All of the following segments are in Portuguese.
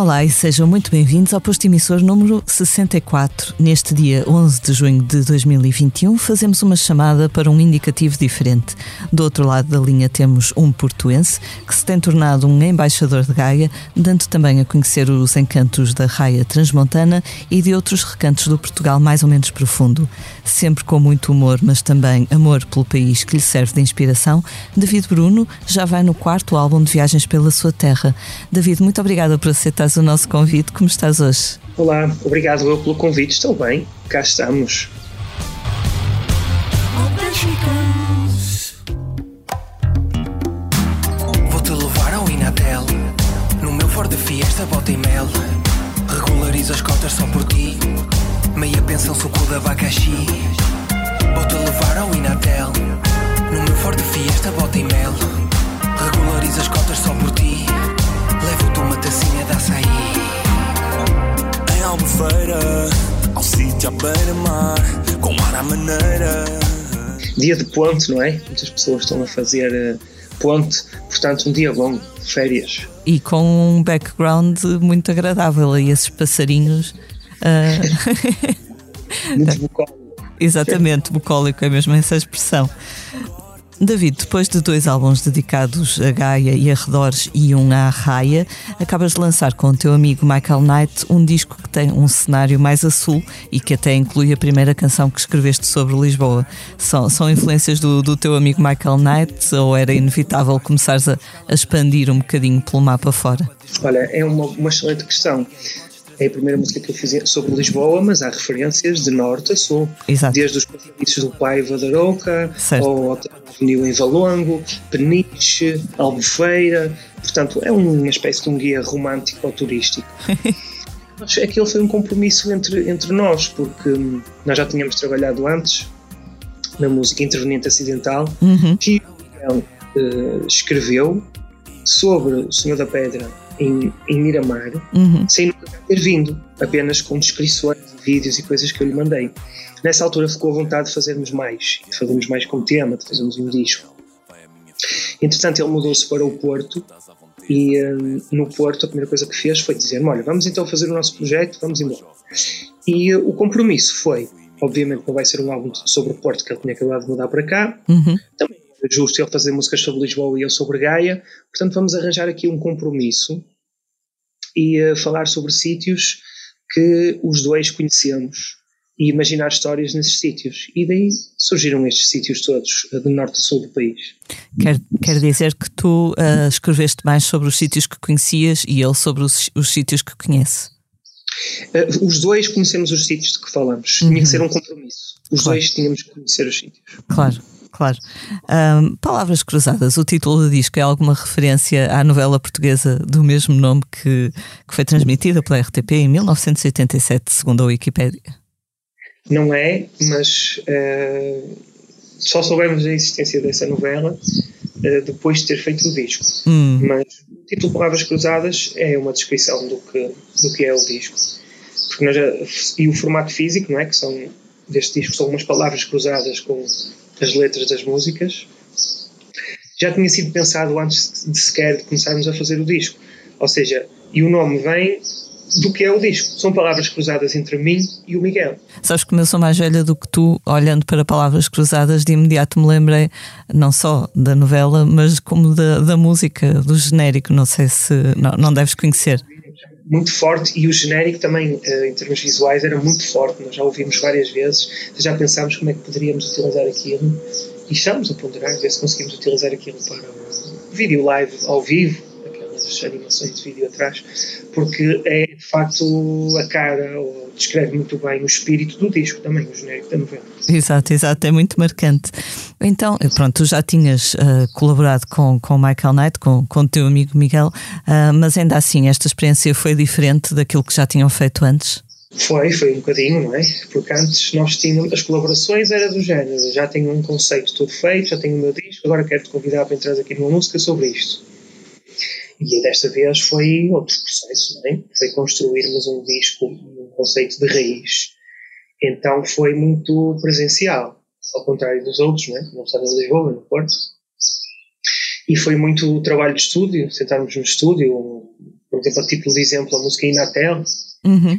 Olá e sejam muito bem-vindos ao posto emissor número 64. Neste dia 11 de junho de 2021, fazemos uma chamada para um indicativo diferente. Do outro lado da linha temos um portuense que se tem tornado um embaixador de Gaia, dando também a conhecer os encantos da raia transmontana e de outros recantos do Portugal mais ou menos profundo. Sempre com muito humor, mas também amor pelo país que lhe serve de inspiração, David Bruno já vai no quarto álbum de viagens pela sua terra. David, muito obrigada por aceitar o nosso convite. Como estás hoje? Olá, obrigado eu pelo convite. Estou bem, cá estamos. Vou-te levar ao Inatel No meu Ford Fiesta bota e mel Regularizo as cotas só por ti Meia pensão suco de abacaxi Vou-te levar ao Inatel No meu Ford Fiesta bota e mel Regularizo as cotas só por ti Levo-te uma tacinha de açaí Em Albufeira, ao sítio à beira-mar, com ar à maneira. Dia de ponte, não é? Muitas pessoas estão a fazer uh, ponte, portanto, um dia longo, férias. E com um background muito agradável aí, esses passarinhos. Uh... muito bucólico. Exatamente, bucólico é mesmo essa expressão. David, depois de dois álbuns dedicados a Gaia e arredores e um à Raia, acabas de lançar com o teu amigo Michael Knight um disco que tem um cenário mais a sul e que até inclui a primeira canção que escreveste sobre Lisboa. São, são influências do, do teu amigo Michael Knight ou era inevitável começares a, a expandir um bocadinho pelo mapa fora? Olha, é uma, uma excelente questão é a primeira música que eu fiz sobre Lisboa, mas há referências de norte a sul. Exato. Desde os compromissos do Paiva da Arouca, ao Avenida em Valongo, Peniche, Albufeira. Portanto, é uma espécie de um guia romântico ou turístico. mas aquilo foi um compromisso entre, entre nós, porque hum, nós já tínhamos trabalhado antes na música interveniente acidental, uhum. que o uh, escreveu sobre o Senhor da Pedra em, em Miramar, uhum. sem nunca ter vindo, apenas com descrições, vídeos e coisas que eu lhe mandei. Nessa altura ficou à vontade de fazermos mais, de fazermos mais com tema, de fazermos um disco. Entretanto, ele mudou-se para o Porto e um, no Porto a primeira coisa que fez foi dizer: Olha, vamos então fazer o nosso projeto, vamos embora. E uh, o compromisso foi: obviamente, não vai ser um álbum sobre o Porto que ele tinha acabado de mudar para cá. Uhum. Também justo ele fazer músicas sobre Lisboa e eu sobre Gaia. Portanto, vamos arranjar aqui um compromisso e uh, falar sobre sítios que os dois conhecemos e imaginar histórias nesses sítios. E daí surgiram estes sítios todos, de norte a sul do país. Quer, quer dizer que tu uh, escreveste mais sobre os sítios que conhecias e ele sobre os, os sítios que conhece? Uh, os dois conhecemos os sítios de que falamos. Uhum. Tinha que ser um compromisso. Os claro. dois tínhamos que conhecer os sítios. Claro. Claro. Um, palavras cruzadas, o título do disco é alguma referência à novela portuguesa do mesmo nome que, que foi transmitida pela RTP em 1987, segundo a Wikipédia? Não é, mas uh, só soubemos da existência dessa novela uh, depois de ter feito o disco. Hum. Mas o título Palavras Cruzadas é uma descrição do que, do que é o disco. Porque nós e o formato físico, não é? Que são deste disco são umas palavras cruzadas com as letras das músicas. Já tinha sido pensado antes de sequer começarmos a fazer o disco. Ou seja, e o nome vem do que é o disco. São palavras cruzadas entre mim e o Miguel. Sabes que eu sou mais velha do que tu, olhando para palavras cruzadas, de imediato me lembrei não só da novela, mas como da, da música, do genérico. Não sei se não, não deves conhecer. Muito forte e o genérico também, em termos visuais, era muito forte. Nós já ouvimos várias vezes, já pensámos como é que poderíamos utilizar aquilo e estamos a ponderar, ver se conseguimos utilizar aquilo para um vídeo live ao vivo as animações de vídeo atrás, porque é de facto a cara, ou descreve muito bem o espírito do disco também, o genérico da novela. Exato, exato, é muito marcante. Então, pronto, tu já tinhas uh, colaborado com, o Michael Knight, com, o teu amigo Miguel, uh, mas ainda assim esta experiência foi diferente daquilo que já tinham feito antes? Foi, foi um bocadinho, não é? Porque antes nós tínhamos, as colaborações era do género, já tenho um conceito todo feito, já tenho o meu disco, agora quero-te convidar para entrar aqui numa música sobre isto. E desta vez foi outro processo, não é? Foi construirmos um disco, conceito de raiz. Então foi muito presencial, ao contrário dos outros, não é? Não estava em Lisboa, no Porto. E foi muito trabalho de estúdio, sentarmos no estúdio, Por exemplo, a título de exemplo, a música Inatel. Uhum.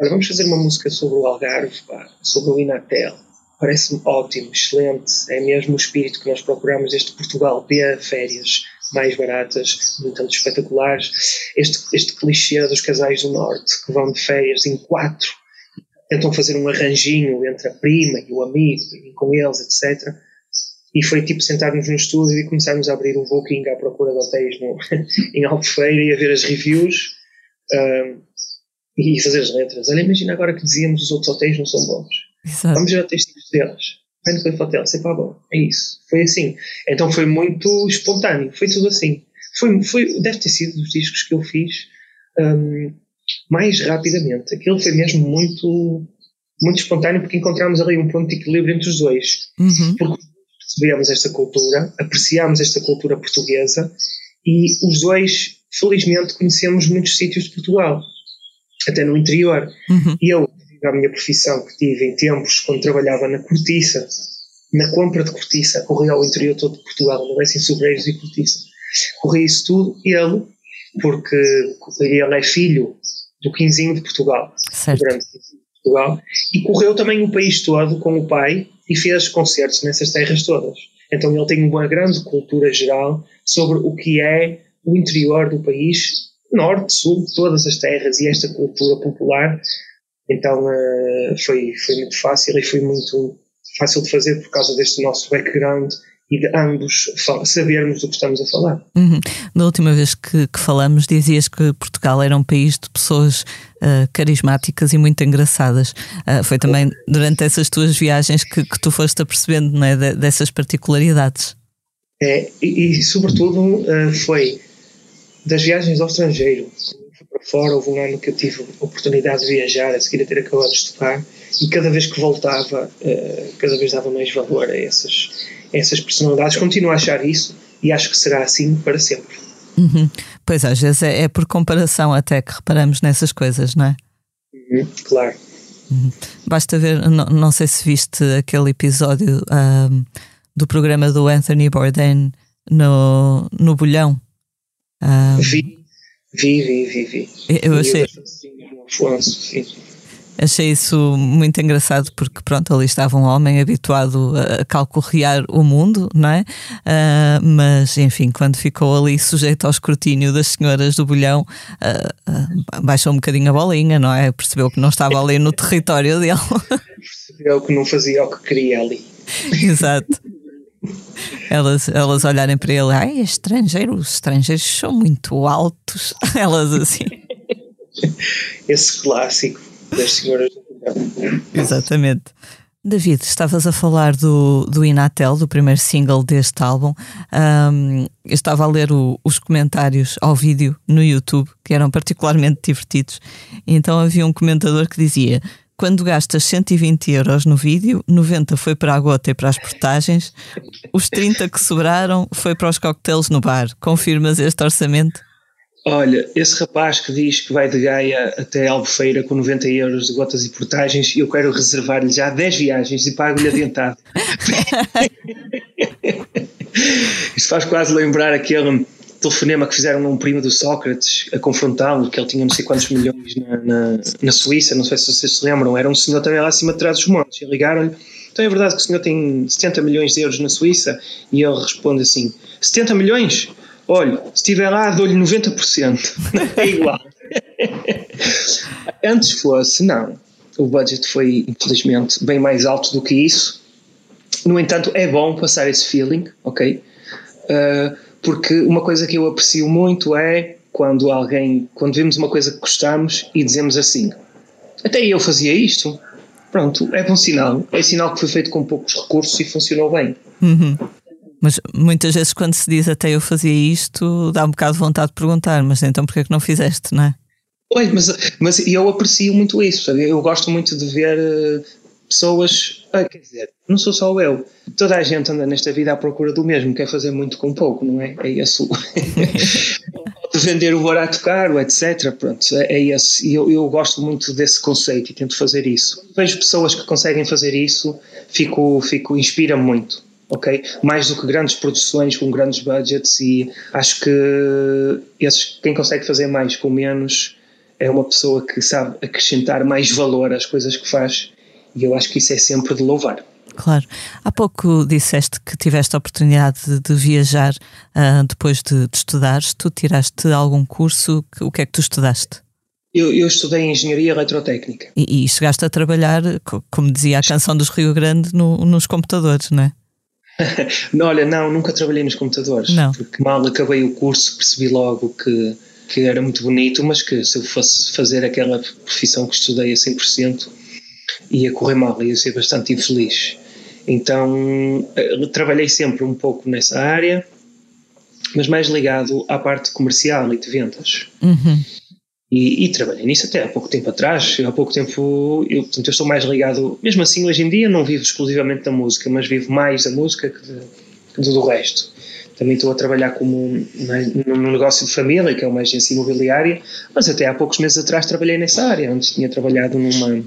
Olha, vamos fazer uma música sobre o Algarve, pá, sobre o Inatel. Parece-me ótimo, excelente. É mesmo o espírito que nós procuramos deste Portugal B, férias mais baratas, no entanto espetaculares. Este, este clichê dos casais do Norte que vão de férias em quatro, tentam fazer um arranjinho entre a prima e o amigo, e com eles, etc. E foi tipo sentarmos no estúdio e começarmos a abrir o Booking à procura de hotéis no, em Albufeira e a ver as reviews um, e fazer as letras. Olha, imagina agora que dizíamos os outros hotéis não são bons. Exato. Vamos ver hotéis deles. No Cliff Hotel, sempre bom. É isso. Foi assim. Então foi muito espontâneo. Foi tudo assim. Foi, foi, deve ter sido dos discos que eu fiz um, mais rapidamente. Aquilo foi mesmo muito, muito espontâneo porque encontramos ali um ponto de equilíbrio entre os dois. Uhum. Porque percebemos esta cultura, apreciámos esta cultura portuguesa e os dois, felizmente, conhecemos muitos sítios de Portugal, até no interior. Uhum. E eu, devido à minha profissão que tive em tempos, quando trabalhava na cortiça, na compra de cortiça, corria ao interior todo de Portugal, não é assim sobreiros e cortiça. Corria isso tudo, ele, porque ele é filho do Quinzinho de Portugal, Certo. do grande Quinzinho de Portugal, e correu também o país todo com o pai e fez concertos nessas terras todas. Então ele tem uma grande cultura geral sobre o que é o interior do país, norte, sul, todas as terras e esta cultura popular. Então uh, foi, foi muito fácil e foi muito fácil de fazer por causa deste nosso background e de ambos sabermos do que estamos a falar. Uhum. Da última vez que, que, falamos, dizias que Portugal era um país de pessoas uh, carismáticas e muito engraçadas. Uh, foi também durante essas tuas viagens que, que tu foste apercebendo não é, de, dessas particularidades. É, e, e sobretudo uh, foi das viagens ao estrangeiro. Para fora, houve um ano que eu tive a oportunidade de viajar, a seguir a ter acabado de estudar, e cada vez que voltava, cada vez dava mais valor a essas essas personalidades. Continuo a achar isso e acho que será assim para sempre. Uhum. Pois às vezes é, é, por comparação até que reparamos nessas coisas, não é? Uhum, claro. Uhum. Basta ver, não, não, sei se viste aquele episódio um, do programa do Anthony Bourdain no, no Bolhão. Um, vi, vi, vi, vi, vi. Eu achei. Achei isso muito engraçado porque, pronto, ali estava um homem habituado a calcorrear o mundo, não é? Uh, mas, enfim, quando ficou ali sujeito ao escrutínio das senhoras do bolhão, uh, uh, baixou um bocadinho a bolinha, não é? Percebeu que não estava ali no território dele. Percebeu que não fazia o que queria ali. Exato. Elas, elas olharem para ele, ai, é estrangeiro, os estrangeiros são muito altos. Elas assim. Esse clássico das senhoras do Exatamente. David, estavas a falar do, do Inatel, do primeiro single deste álbum. Um, eu estava a ler o, os comentários ao vídeo no YouTube, que eram particularmente divertidos. Então havia um comentador que dizia: quando gastas 120 euros no vídeo, 90 foi para a gota e para as portagens, os 30 que sobraram foi para os coquetéis no bar. Confirmas este orçamento? Olha, esse rapaz que diz que vai de Gaia até Albufeira com 90 euros de gotas e portagens, eu quero reservar-lhe já 10 viagens e pago-lhe adiantado. Isto faz quase lembrar aquele telefonema que fizeram a um primo do Sócrates a confrontá-lo, que ele tinha não sei quantos milhões na, na, na, Suíça, não sei se vocês se lembram, era um senhor também lá acima de trás dos montes, e ligaram-lhe, então é verdade que o senhor tem 70 milhões de euros na Suíça? E ele responde assim, 70 milhões? Olha, se estiver lá, dou-lhe 90%. é igual. Antes fosse, não. O budget foi, infelizmente, bem mais alto do que isso. No entanto, é bom passar esse feeling, ok? Uh, porque uma coisa que eu aprecio muito é quando alguém, quando vemos uma coisa que gostamos e dizemos assim: até eu fazia isto. Pronto, é bom sinal. É sinal que foi feito com poucos recursos e funcionou bem. Uhum. Mas muitas vezes quando se diz até eu fazia isto, dá um bocado de vontade de perguntar, mas então porquê é que não fizeste, não é? Olha, mas, mas eu aprecio muito isso, sabe? Eu gosto muito de ver uh, pessoas, ah, quer dizer, não sou só eu, toda a gente anda nesta vida à procura do mesmo, quer fazer muito com pouco, não é? É esse o... vender o barato caro, etc. Pronto, é, é esse. E eu, eu gosto muito desse conceito e tento fazer isso. Vejo pessoas que conseguem fazer isso, fico, fico inspira-me muito ok? Mais do que grandes produções com grandes budgets e acho que esses, quem consegue fazer mais com menos é uma pessoa que sabe acrescentar mais valor às coisas que faz e eu acho que isso é sempre de louvar. Claro. Há pouco disseste que tiveste a oportunidade de, de viajar uh, depois de, de estudares. Tu tiraste algum curso? O que é que tu estudaste? Eu, eu estudei Engenharia Eletrotécnica. E, e, chegaste a trabalhar, como dizia a canção dos Rio Grande, no, nos computadores, não é? Olha, não, nunca trabalhei nos computadores. Não. Porque mal acabei o curso percebi logo que, que era muito bonito, mas que se eu fosse fazer aquela profissão que estudei a 100%, ia correr mal, ia ser bastante infeliz. Então eh, trabalhei sempre um pouco nessa área, mas mais ligado à parte comercial e de vendas. Uhum. E, e, trabalhei nisso até há pouco tempo atrás. Há pouco tempo, eu, portanto, eu estou mais ligado, mesmo assim, hoje em dia não vivo exclusivamente da música, mas vivo mais da música que, de, que do resto. Também estou a trabalhar como num negócio de família, que é uma agência imobiliária, mas até há poucos meses atrás trabalhei nessa área. Antes tinha trabalhado numa,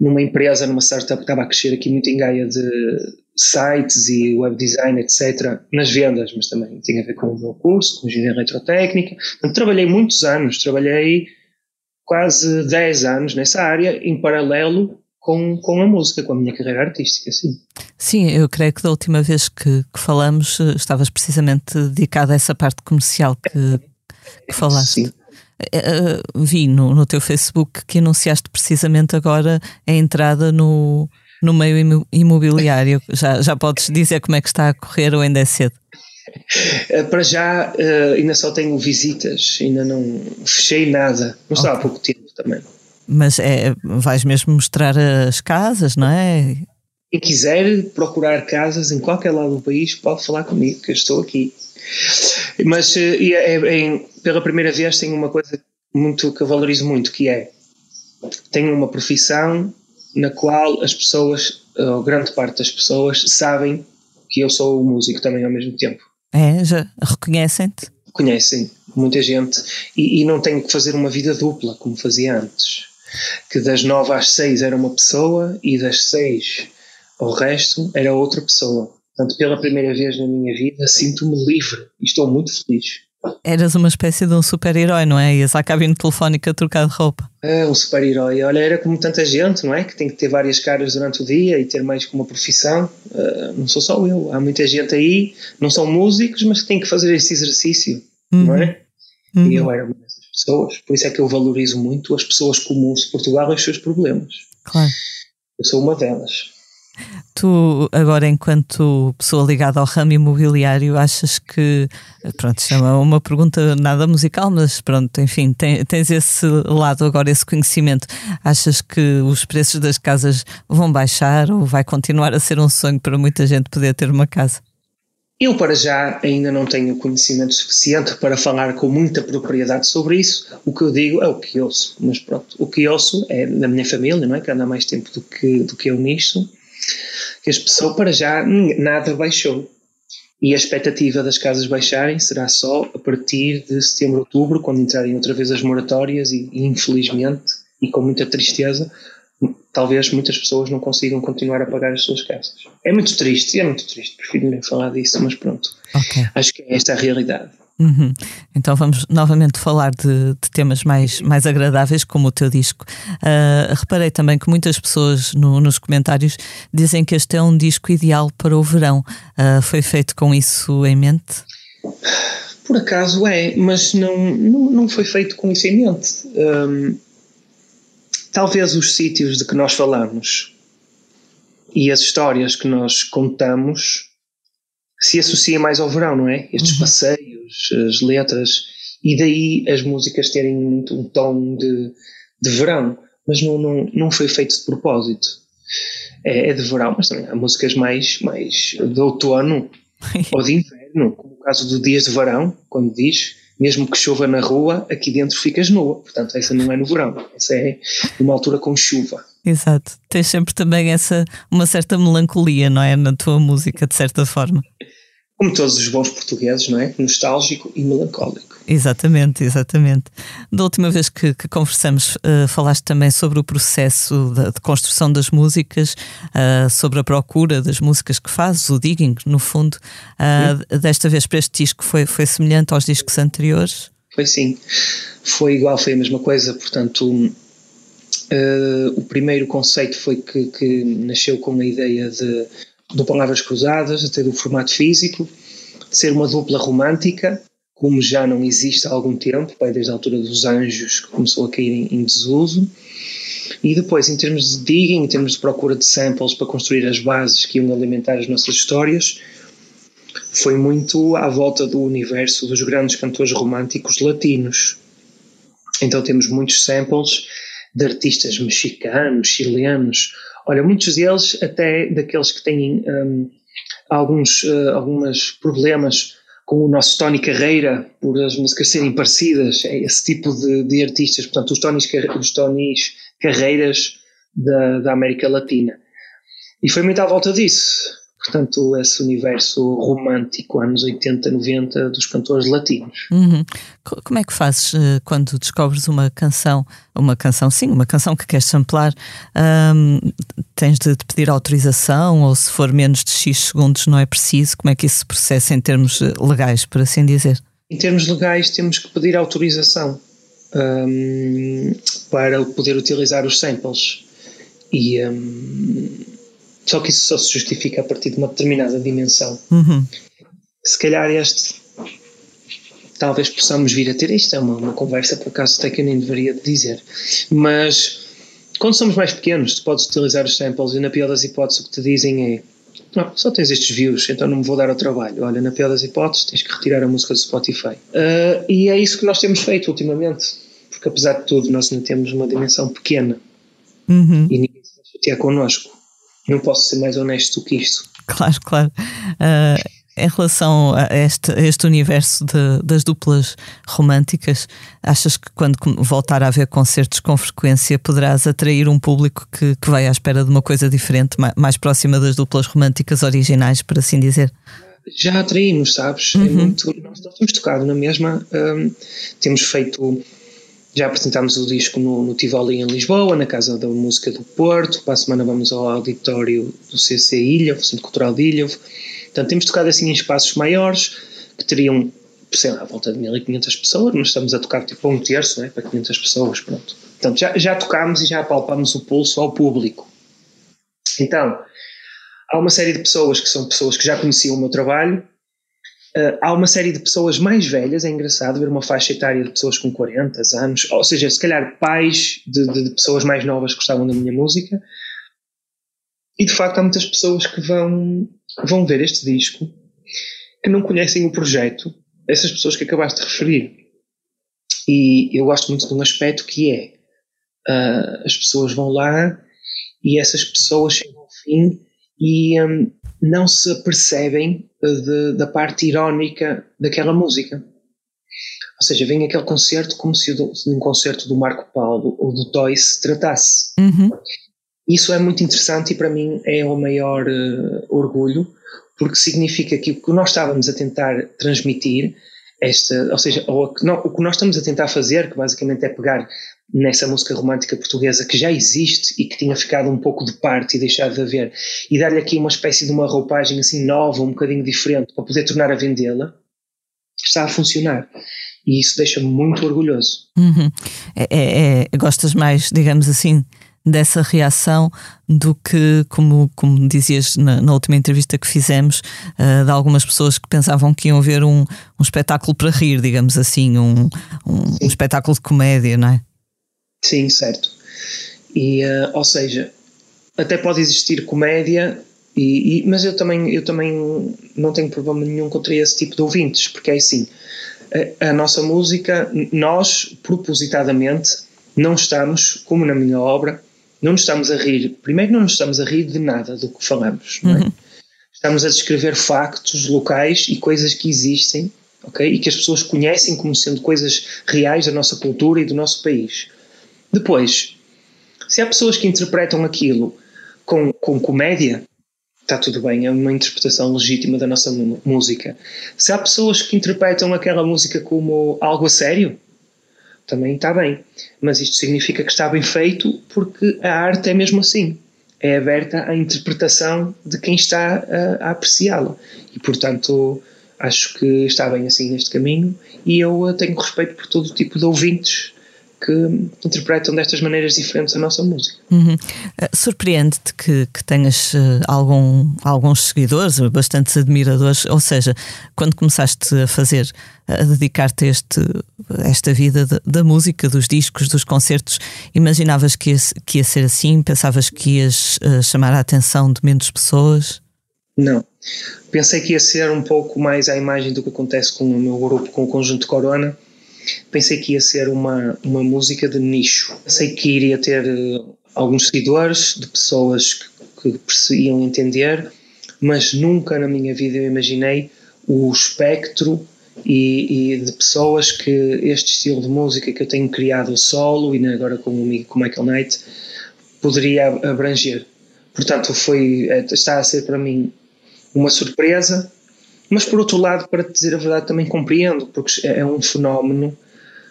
numa empresa, numa startup que estava a crescer aqui muito em Gaia de sites e web design, etc., nas vendas, mas também tinha a ver com o meu curso, com engenharia eletrotécnica. Portanto, trabalhei muitos anos, trabalhei quase 10 anos nessa área, em paralelo com, com a música, com a minha carreira artística, sim. Sim, eu creio que da última vez que, que falamos eh, estavas precisamente dedicado a essa parte comercial que, que falaste. Sim. Uh, vi no, no teu Facebook que anunciaste precisamente agora a entrada no, no meio imobiliário. Já, já podes dizer como é que está a correr ou ainda é cedo? Eh, para já uh, ainda só tenho visitas, ainda não fechei nada, não okay. há pouco tempo também. Mas é, vais mesmo mostrar as casas, não é? Quem quiser procurar casas em qualquer lado do país pode falar comigo, que eu estou aqui. Mas uh, é, é, pela primeira vez tenho uma coisa muito que eu valorizo muito, que é tenho uma profissão na qual as pessoas, ou grande parte das pessoas, sabem que eu sou o músico também ao mesmo tempo. É, já reconhecem-te? Conhecem, muita gente. E, e, não tenho que fazer uma vida dupla, como fazia antes. Que das nove às seis era uma pessoa e das seis ao resto era outra pessoa. Portanto, pela primeira vez na minha vida, sinto-me livre e estou muito feliz. Eras uma espécie de um super-herói, não é? Ias à cabine telefónica trocar de roupa. É, um super-herói. Olha, era como tanta gente, não é? Que tem que ter várias caras durante o dia e ter mais que uma profissão. Uh, não sou só eu. Há muita gente aí, não são músicos, mas que têm que fazer esse exercício, uhum. não é? Uhum. E eu era uma dessas pessoas. Por isso é que eu valorizo muito as pessoas comuns de Portugal e os seus problemas. Claro. Eu sou uma delas. Tu, agora, enquanto pessoa ligada ao ramo imobiliário, achas que. Pronto, isto é uma, pergunta nada musical, mas pronto, enfim, tem, tens esse lado agora, esse conhecimento. Achas que os preços das casas vão baixar ou vai continuar a ser um sonho para muita gente poder ter uma casa? Eu, para já, ainda não tenho conhecimento suficiente para falar com muita propriedade sobre isso. O que eu digo é o que ouço, mas pronto, o que ouço é da minha família, não é? Que anda mais tempo do que, do que eu nisto que as pessoas, para já, nada baixou. E a expectativa das casas baixarem será só a partir de setembro, outubro, quando entrarem outra vez as moratórias e, infelizmente, e com muita tristeza, talvez muitas pessoas não consigam continuar a pagar as suas casas. É muito triste, é muito triste, prefiro nem falar disso, mas pronto. Okay. Acho que é esta a realidade. Uhum. Então vamos novamente falar de, de, temas mais, mais agradáveis, como o teu disco. Uh, reparei também que muitas pessoas no, nos comentários dizem que este é um disco ideal para o verão. Uh, foi feito com isso em mente? Por acaso é, mas não, não, não foi feito com isso em mente. Um, talvez os sítios de que nós falamos e as histórias que nós contamos se associa mais ao verão, não é? Estes uhum. passeios, as letras, e daí as músicas terem muito um tom de, de verão, mas não, não, não foi feito de propósito. É, é de verão, mas também há músicas mais, mais de outono ou de inverno, como o caso do Dias de Verão, quando diz mesmo que chova na rua, aqui dentro ficas nua. Portanto, essa não é no verão, essa é numa altura com chuva. Exato. Tens sempre também essa uma certa melancolia, não é? Na tua música, de certa forma como todos os bons portugueses, não é? Nostálgico e melancólico. Exatamente, exatamente. Da última vez que, que conversamos, uh, falaste também sobre o processo de, de construção das músicas, uh, sobre a procura das músicas que fazes, o digging, no fundo. Uh, desta vez para este disco foi, foi semelhante aos discos anteriores? Foi sim, foi igual, foi a mesma coisa. Portanto, o primeiro conceito foi que, que nasceu com a ideia de, de palavras cruzadas, até do formato físico, de ser uma dupla romântica como já não existe há algum tempo, desde a altura dos anjos que começou a cair em, em desuso. E depois, em termos de digging, em termos de procura de samples para construir as bases que iam alimentar as nossas histórias, foi muito à volta do universo dos grandes cantores românticos latinos. Então temos muitos samples de artistas mexicanos, chilenos, olha, muitos deles até daqueles que têm um, alguns uh, alguns problemas com o nosso Tony Carreira, por as músicas serem parecidas, é esse tipo de, de artistas, portanto, os Tonys, os Tonys Carreiras da, da América Latina. E foi muito à volta disso. Portanto, esse universo romântico, anos 80, 90, dos cantores latinos. Uhum. Como é que fazes uh, quando descobres uma canção, uma canção, sim, uma canção que queres samplar? Tens de, pedir autorização ou se for menos de X segundos não é preciso? Como é que isso se processa em termos eh, legais, por assim dizer? Em termos legais, temos que pedir autorização um, para poder utilizar os samples. E. só que isso só se justifica a partir de uma determinada dimensão. Uhum. Se calhar este talvez possamos vir a ter isto é uma, uma conversa por acaso até que eu nem deveria dizer mas quando somos mais pequenos tu podes utilizar os samples e na pior das hipóteses o que te dizem é não, só tens estes views, então não me vou dar ao trabalho. Olha, na pior das hipóteses, tens que retirar a música do Spotify. Uh, e é isso que nós temos feito ultimamente, porque apesar de tudo, nós ainda temos uma dimensão pequena uhum. e ninguém se chatear connosco. Não posso ser mais honesto do que isto. Claro, claro. Uh, em relação a este, a este universo de, das duplas românticas, achas que quando voltar a haver concertos com frequência poderás atrair um público que, que vai à espera de uma coisa diferente, mais, mais próxima das duplas românticas originais, por assim dizer? Já atraímos, sabes? É uhum. É muito, nós temos tocado na mesma, um, temos feito já apresentámos o disco no, no Tivoli em Lisboa, na Casa da Música do Porto. Para a semana vamos ao auditório do CC Ilha, o Centro Cultural de Ilha. Portanto, temos tocado assim em espaços maiores, que teriam, sei lá, à volta de 1500 pessoas, mas estamos a tocar tipo um terço, né, para 500 pessoas, pronto. Portanto, já, já tocámos e já apalpámos o pulso ao público. Então, há uma série de pessoas que são pessoas que já conheciam o meu trabalho, Uh, há uma série de pessoas mais velhas, é engraçado ver uma faixa etária de pessoas com 40 anos, ou seja, se calhar pais de, de, de, pessoas mais novas que gostavam da minha música. E de facto há muitas pessoas que vão, vão ver este disco que não conhecem o projeto, essas pessoas que acabaste de referir. E eu gosto muito de um aspecto que é uh, as pessoas vão lá e essas pessoas chegam ao fim e um, não se apercebem de, da parte irónica daquela música. Ou seja, vem aquele concerto como se de um concerto do Marco Paulo ou do Toy se tratasse. Uhum. Isso é muito interessante e para mim é o maior uh, orgulho, porque significa que o que nós estávamos a tentar transmitir, esta, ou seja, o que nós estamos a tentar fazer, que basicamente é pegar nessa música romântica portuguesa que já existe e que tinha ficado um pouco de parte e deixado de haver, e dar-lhe aqui uma espécie de uma roupagem assim nova, um bocadinho diferente, para poder tornar a vendê-la, está a funcionar. E isso deixa-me muito orgulhoso. Uhum. É, é, é, gostas mais, digamos assim, dessa reação do que, como, como dizias na, na última entrevista que fizemos, uh, de algumas pessoas que pensavam que iam ver um, um espetáculo para rir, digamos assim, um, um, um espetáculo de comédia, não é? Sim, certo. E, uh, ou seja, até pode existir comédia, e, e, mas eu também, eu também não tenho problema nenhum contra esse tipo de ouvintes, porque é assim, a, a nossa música, nós propositadamente não estamos, como na minha obra, não nos estamos a rir, primeiro não nos estamos a rir de nada do que falamos, é? Uhum. Estamos a descrever factos locais e coisas que existem, ok? E que as pessoas conhecem como sendo coisas reais da nossa cultura e do nosso país. Depois, se há pessoas que interpretam aquilo com, com comédia, está tudo bem, é uma interpretação legítima da nossa música. Se há pessoas que interpretam aquela música como algo a sério, também está bem. Mas isto significa que está bem feito porque a arte é mesmo assim. É aberta à interpretação de quem está a, a apreciá-la. E, portanto, acho que está bem assim neste caminho e eu tenho respeito por todo tipo de ouvintes que interpretam destas maneiras diferentes a nossa música. Uhum. Uh, Surpreende-te que, que tenhas uh, algum, alguns seguidores, bastantes admiradores, ou seja, quando começaste a fazer, a dedicar-te a, este, esta vida de, da música, dos discos, dos concertos, imaginavas que ia, que ia ser assim? Pensavas que ias uh, chamar a atenção de menos pessoas? Não. Pensei que ia ser um pouco mais à imagem do que acontece com o meu grupo, com o Conjunto Corona, pensei que ia ser uma, uma música de nicho. Pensei que iria ter eh, alguns seguidores, de pessoas que, que entender, mas nunca na minha vida eu imaginei o espectro e, e, de pessoas que este estilo de música que eu tenho criado solo e agora com o amigo com Michael Knight poderia abranger. Portanto, foi, eh, está a ser para mim uma surpresa mas por outro lado, para te dizer a verdade, também compreendo, porque é, é um fenómeno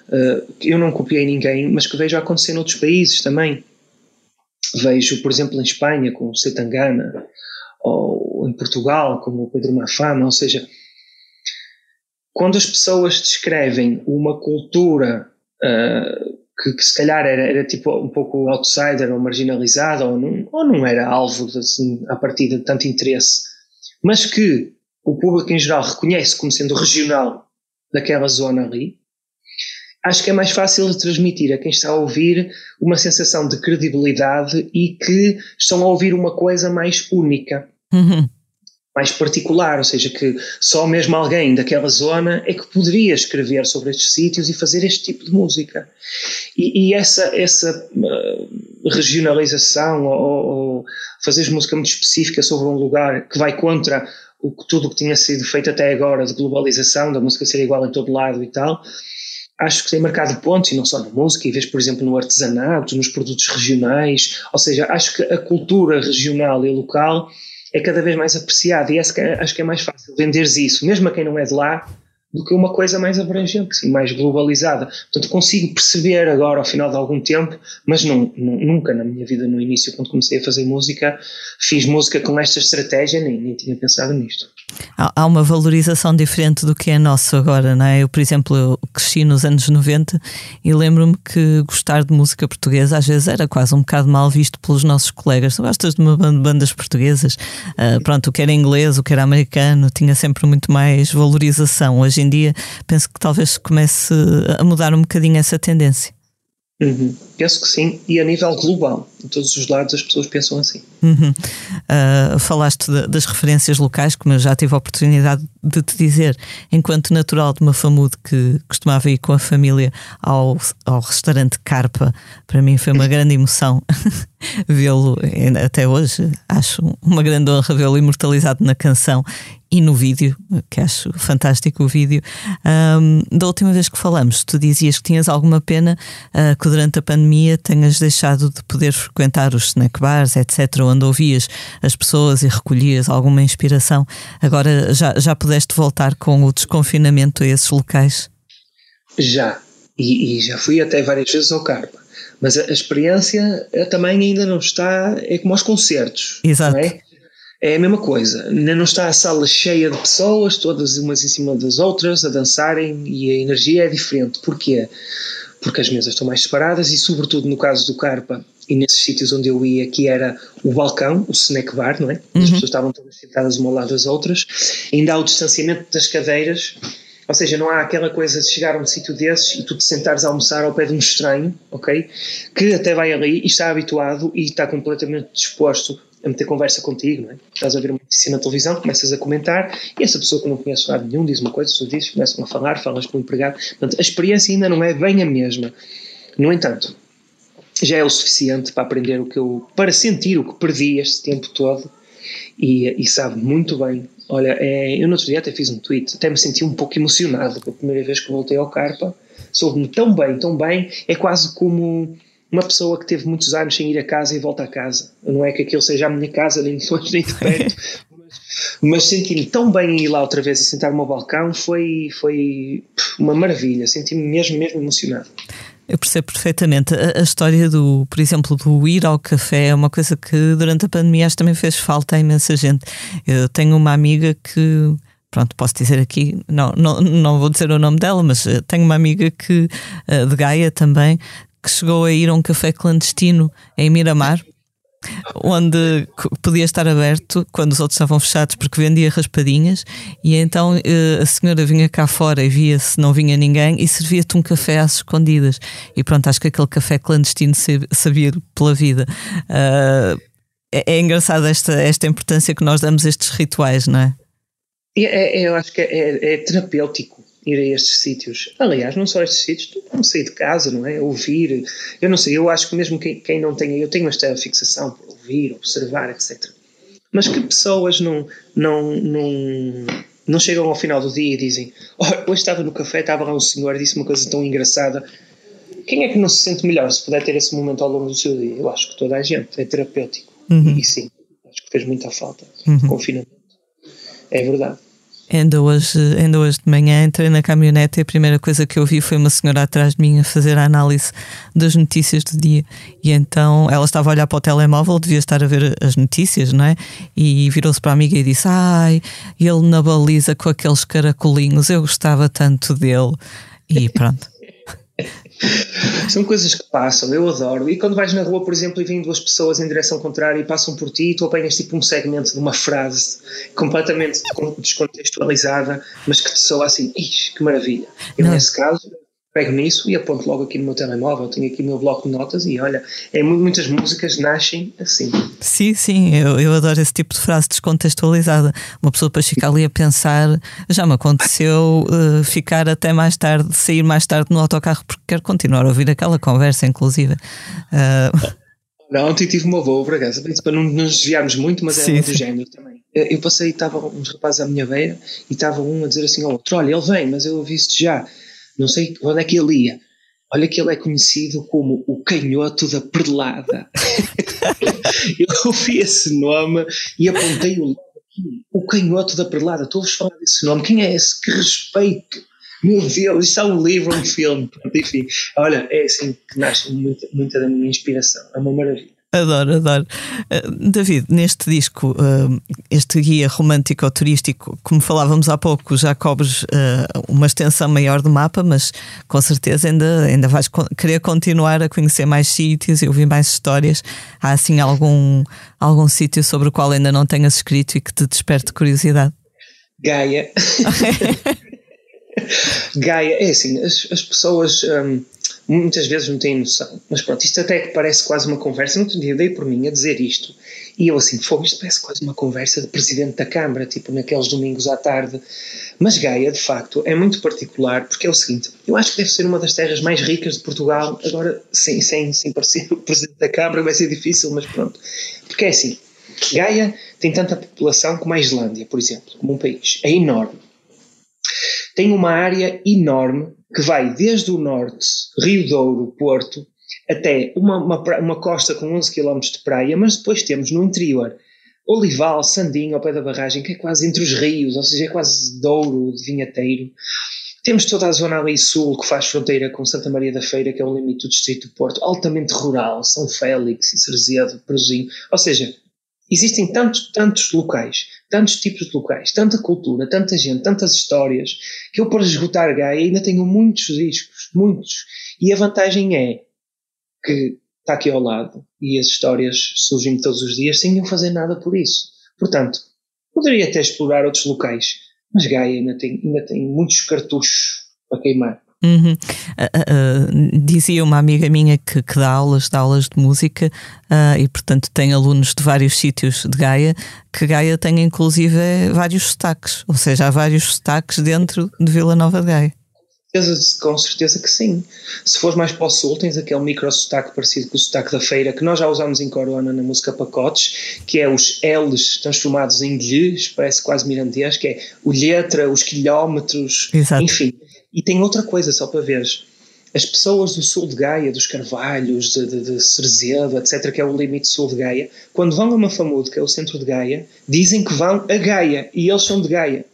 uh, que eu não copiei ninguém, mas que vejo acontecer noutros países também. Vejo, por exemplo, em Espanha, com o Setangana, ou em Portugal, como o Pedro Mafama, ou seja, quando as pessoas descrevem uma cultura uh, que, que, se calhar era, era, tipo um pouco outsider ou marginalizada, ou não, ou não era alvo assim, a partir de tanto interesse, mas que o público em geral reconhece como sendo regional daquela zona ali, acho que é mais fácil de transmitir a quem está a ouvir uma sensação de credibilidade e que estão a ouvir uma coisa mais única. Uhum. Mais particular, ou seja, que só mesmo alguém daquela zona é que poderia escrever sobre estes sítios e fazer este tipo de música. E, e essa, essa uh, regionalização ou, ou fazer música muito específica sobre um lugar que vai contra o, tudo o que tinha sido feito até agora de globalização, da música ser igual em todo lado e tal, acho que tem marcado pontos, e não só na música, e vês, por exemplo, no artesanato, nos produtos regionais, ou seja, acho que a cultura regional e local é cada vez mais apreciada, e acho que é, que é mais fácil venderes isso, mesmo a quem não é de lá, do que uma coisa mais abrangente, e mais globalizada. Portanto, consigo perceber agora, ao final de algum tempo, mas não, nunca na minha vida, no início, quando comecei a fazer música, fiz música com esta estratégia, nem, nem tinha pensado nisto. Há uma valorização diferente do que é nosso agora, não é? Eu, por exemplo, cresci nos anos 90 e lembro-me que gostar de música portuguesa às vezes era quase um bocado mal visto pelos nossos colegas. Tu gostas de uma banda, bandas portuguesas? Uh, pronto, o que era inglês, o que era americano, tinha sempre muito mais valorização. Hoje em dia penso que talvez comece a mudar um bocadinho essa tendência. Uhum. Penso que sim, e a nível global, em todos os lados as pessoas pensam assim. Uhum. Uh, falaste de, das referências locais, como eu já tive a oportunidade de te dizer, enquanto natural de uma famude que costumava ir com a família ao, ao restaurante Carpa, para mim foi uma grande emoção vê-lo, até hoje, acho uma grande honra vê-lo imortalizado na canção e no vídeo, que acho fantástico o vídeo. Um, da última vez que falamos, tu dizias que tinhas alguma pena uh, que durante a pandemia tenhas deixado de poder frequentar os snack bars, etc., onde ouvias as pessoas e recolhias alguma inspiração. Agora já, já pudeste voltar com o desconfinamento a esses locais? Já, e, e já fui até várias vezes ao Carpa. Mas a, a experiência também ainda não está, é como aos concertos. Exato. É? é? a mesma coisa, ainda não está a sala cheia de pessoas, todas umas em cima das outras, a dançarem e a energia é diferente. Porquê? Porque as mesas estão mais separadas e, sobretudo no caso do Carpa e nesses sítios onde eu ia, que era o balcão, o snack bar, não é? As uhum. pessoas estavam todas sentadas uma ao lado das outras, ainda há o distanciamento das cadeiras ou seja, não há aquela coisa de chegar a um sítio desses e tu te sentares a almoçar ao pé de um estranho, ok? Que até vai ali e está habituado e está completamente disposto a meter conversa contigo, não é? Estás a ver uma notícia na televisão, começas a comentar e essa pessoa que não conhece nada nenhum diz uma coisa, tu dizes, começam a falar, falas com o empregado. Portanto, a experiência ainda não é bem a mesma. No entanto, já é o suficiente para aprender o que eu, para sentir o que perdi este tempo todo e, e sabe muito bem Olha, é, eu no outro dia até fiz um tweet, até me senti um pouco emocionado pela primeira vez que voltei ao Carpa. Soube-me tão bem, tão bem, é quase como uma pessoa que teve muitos anos sem ir a casa e volta a casa. Não é que aquilo seja a minha casa, nem de longe nem de perto, mas, mas senti-me tão bem em ir lá outra vez e sentar no meu balcão foi, foi uma maravilha. Senti-me mesmo, mesmo emocionado. Eu percebo perfeitamente. A, a, história do, por exemplo, do ir ao café é uma coisa que durante a pandemia acho também fez falta a imensa gente. Eu tenho uma amiga que pronto, posso dizer aqui, não, não, não vou dizer o nome dela, mas eh, tenho uma amiga que, eh, de Gaia também, que chegou a ir a um café clandestino em Miramar, onde podia estar aberto quando os outros estavam fechados porque vendia raspadinhas. E então eh, a senhora vinha cá fora e via se não vinha ninguém e servia-te um café às escondidas. E pronto, acho que aquele café clandestino sabia pela vida. Uh, é, é engraçado esta, esta importância que nós damos a estes rituais, não é? É, é, eu acho que é, é, terapêutico ir a estes sítios. Aliás, não só estes sítios, não sair de casa, não é? Ouvir. Eu não sei, eu acho que mesmo quem, quem não tenha, eu tenho esta fixação por ouvir, observar, etc. Mas que pessoas não, não, não, não chegam ao final do dia e dizem: oh, Hoje estava no café, estava lá um senhor e disse uma coisa tão engraçada. Quem é que não se sente melhor se puder ter esse momento ao longo do seu dia? Eu acho que toda a gente é terapêutico. Uhum. E sim, acho que fez muita falta. Uhum. Confinamento. É verdade. Ainda hoje, ainda hoje de manhã entrei na caminhonete e a primeira coisa que eu vi foi uma senhora atrás de mim a fazer a análise das notícias do dia. E então ela estava a olhar para o telemóvel, devia estar a ver as notícias, não é? E virou-se para a amiga e disse: Ai, ele na baliza com aqueles caracolinhos, eu gostava tanto dele. E pronto. São coisas que passam, eu adoro. E quando vais na rua, por exemplo, e vêm duas pessoas em direção contrária e passam por ti, e tu apanhas tipo um segmento de uma frase completamente descontextualizada, mas que te soa assim, ixi, que maravilha. Eu, Não. nesse caso, pego nisso e aponto logo aqui no meu telemóvel, tenho aqui o meu bloco de notas e olha, é, muitas músicas nascem assim. Sim, sim, eu, eu adoro esse tipo de frase descontextualizada. Uma pessoa para ficar ali a pensar, já me aconteceu uh, ficar até mais tarde, sair mais tarde no autocarro porque quero continuar a ouvir aquela conversa, inclusive. Uh... Não, ontem tive uma boa, por acaso, para não nos desviarmos muito, mas é do género também. Eu passei, estava uns rapazes à minha beira e estava um a dizer assim ao outro: Olha, ele vem, mas eu ouvi-te já não sei onde é que ele ia. Olha que ele é conhecido como o canhoto da perlada. eu ouvi esse nome e apontei o o canhoto da perlada. Estou-vos falar desse nome. Quem é esse? Que respeito! Meu Deus, isto é um livro, um filme. Enfim, olha, é assim que nasce muita, muita da minha inspiração. É uma maravilha. Adoro, adoro. Uh, David, neste disco, uh, este guia romântico turístico, como falávamos há pouco, já cobres uh, uma extensão maior do mapa, mas com certeza ainda, ainda vais querer continuar a conhecer mais sítios e ouvir mais histórias. Há assim algum, algum sítio sobre o qual ainda não tenhas escrito e que te desperte curiosidade? Gaia. Gaia, é assim, as, as pessoas. Um muitas vezes não têm noção. Mas pronto, isto até que parece quase uma conversa. No outro dia dei por mim a dizer isto e eu assim, fogo, isto parece quase uma conversa de presidente da Câmara, tipo naqueles domingos à tarde. Mas Gaia, de facto, é muito particular porque é o seguinte: eu acho que deve ser uma das terras mais ricas de Portugal. Agora, sem, sem, sem parecer o presidente da Câmara, vai ser difícil, mas pronto. Porque é assim: Gaia tem tanta população como a Islândia, por exemplo, como um país. É enorme. Tem uma área enorme que vai desde o norte, Rio Douro, Porto, até uma, uma, uma costa com 11 km de praia, mas depois temos no interior Olival, Sandinho, ao pé da barragem, que é quase entre os rios, ou seja, é quase Douro, de Vinhateiro. Temos toda a zona ali sul que faz fronteira com Santa Maria da Feira, que é o limite do distrito do Porto, altamente rural, São Félix Cerzedo, Peruzinho. Ou seja, existem tantos, tantos locais, tantos tipos de locais, tanta cultura, tanta gente, tantas histórias, que eu, para esgotar Gaia, ainda tenho muitos discos, muitos. E a vantagem é que está aqui ao lado e as histórias surgem todos os dias sem eu fazer nada por isso. Portanto, poderia até explorar outros locais, mas Gaia ainda tem, ainda tem muitos cartuchos para queimar. Uhum. Uh, uh, dizia uma amiga minha que, que, dá aulas, dá aulas de música uh, e, portanto, tem alunos de vários sítios de Gaia, que Gaia tem inclusive vários sotaques, ou seja, há vários sotaques dentro de Vila Nova de Gaia. Com certeza que sim. Se fores mais para o sul, tens aquele micro sotaque parecido com o sotaque da feira, que nós já usamos em Corona na música Pacotes, que é os L's transformados em L's, parece quase mirandês, que é o letra, os quilómetros, Exato. enfim e tem outra coisa, só para veres. as pessoas do sul de Gaia, dos Carvalhos, de, de, de etc., que é o limite sul de Gaia, quando vão a Mafamudo, que é o centro de Gaia, dizem que vão a Gaia e eles são de Gaia.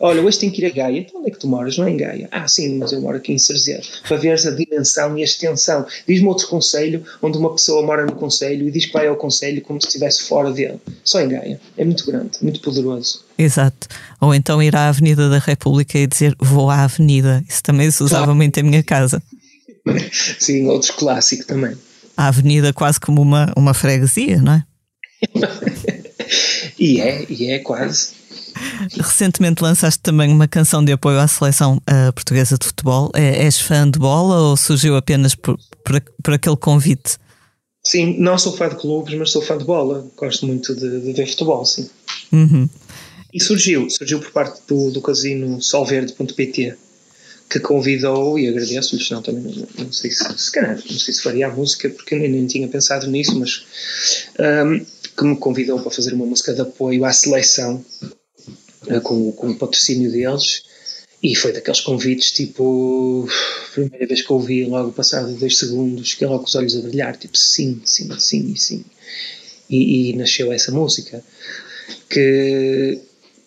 Olha, hoje tenho que ir a Gaia. Então onde é que tu moras? Não é em Gaia? Ah, sim, mas eu moro aqui em Cerzedo. Para veres a dimensão e a extensão. Diz-me outro conselho onde uma pessoa mora no conselho e diz que vai ao conselho como se estivesse fora dele. Só em Gaia. É muito grande, muito poderoso. Exato. Ou então ir à Avenida da República e dizer vou à Avenida. Isso também se usava claro. muito em minha casa. sim, outro clássico também. A Avenida quase como uma, uma freguesia, não é? e é, e é quase. Recentemente lançaste também uma canção de apoio à seleção uh, portuguesa de futebol. É, és fã de bola ou surgiu apenas por, por, por, aquele convite? Sim, não sou fã de clubes, mas sou fã de bola. Gosto muito de, de ver futebol, sim. Uhum. E surgiu, surgiu por parte do, do casino solverde.pt que convidou, e agradeço-lhes, não, também não, não, sei se, se calhar, não sei se faria a música, porque nem, nem tinha pensado nisso, mas um, que me convidou para fazer uma música de apoio à seleção eh, com, com o patrocínio deles e foi daqueles convites tipo primeira vez que ouvi logo passado dois segundos fiquei logo com os olhos a brilhar tipo sim, sim, sim sim. E, e, nasceu essa música que,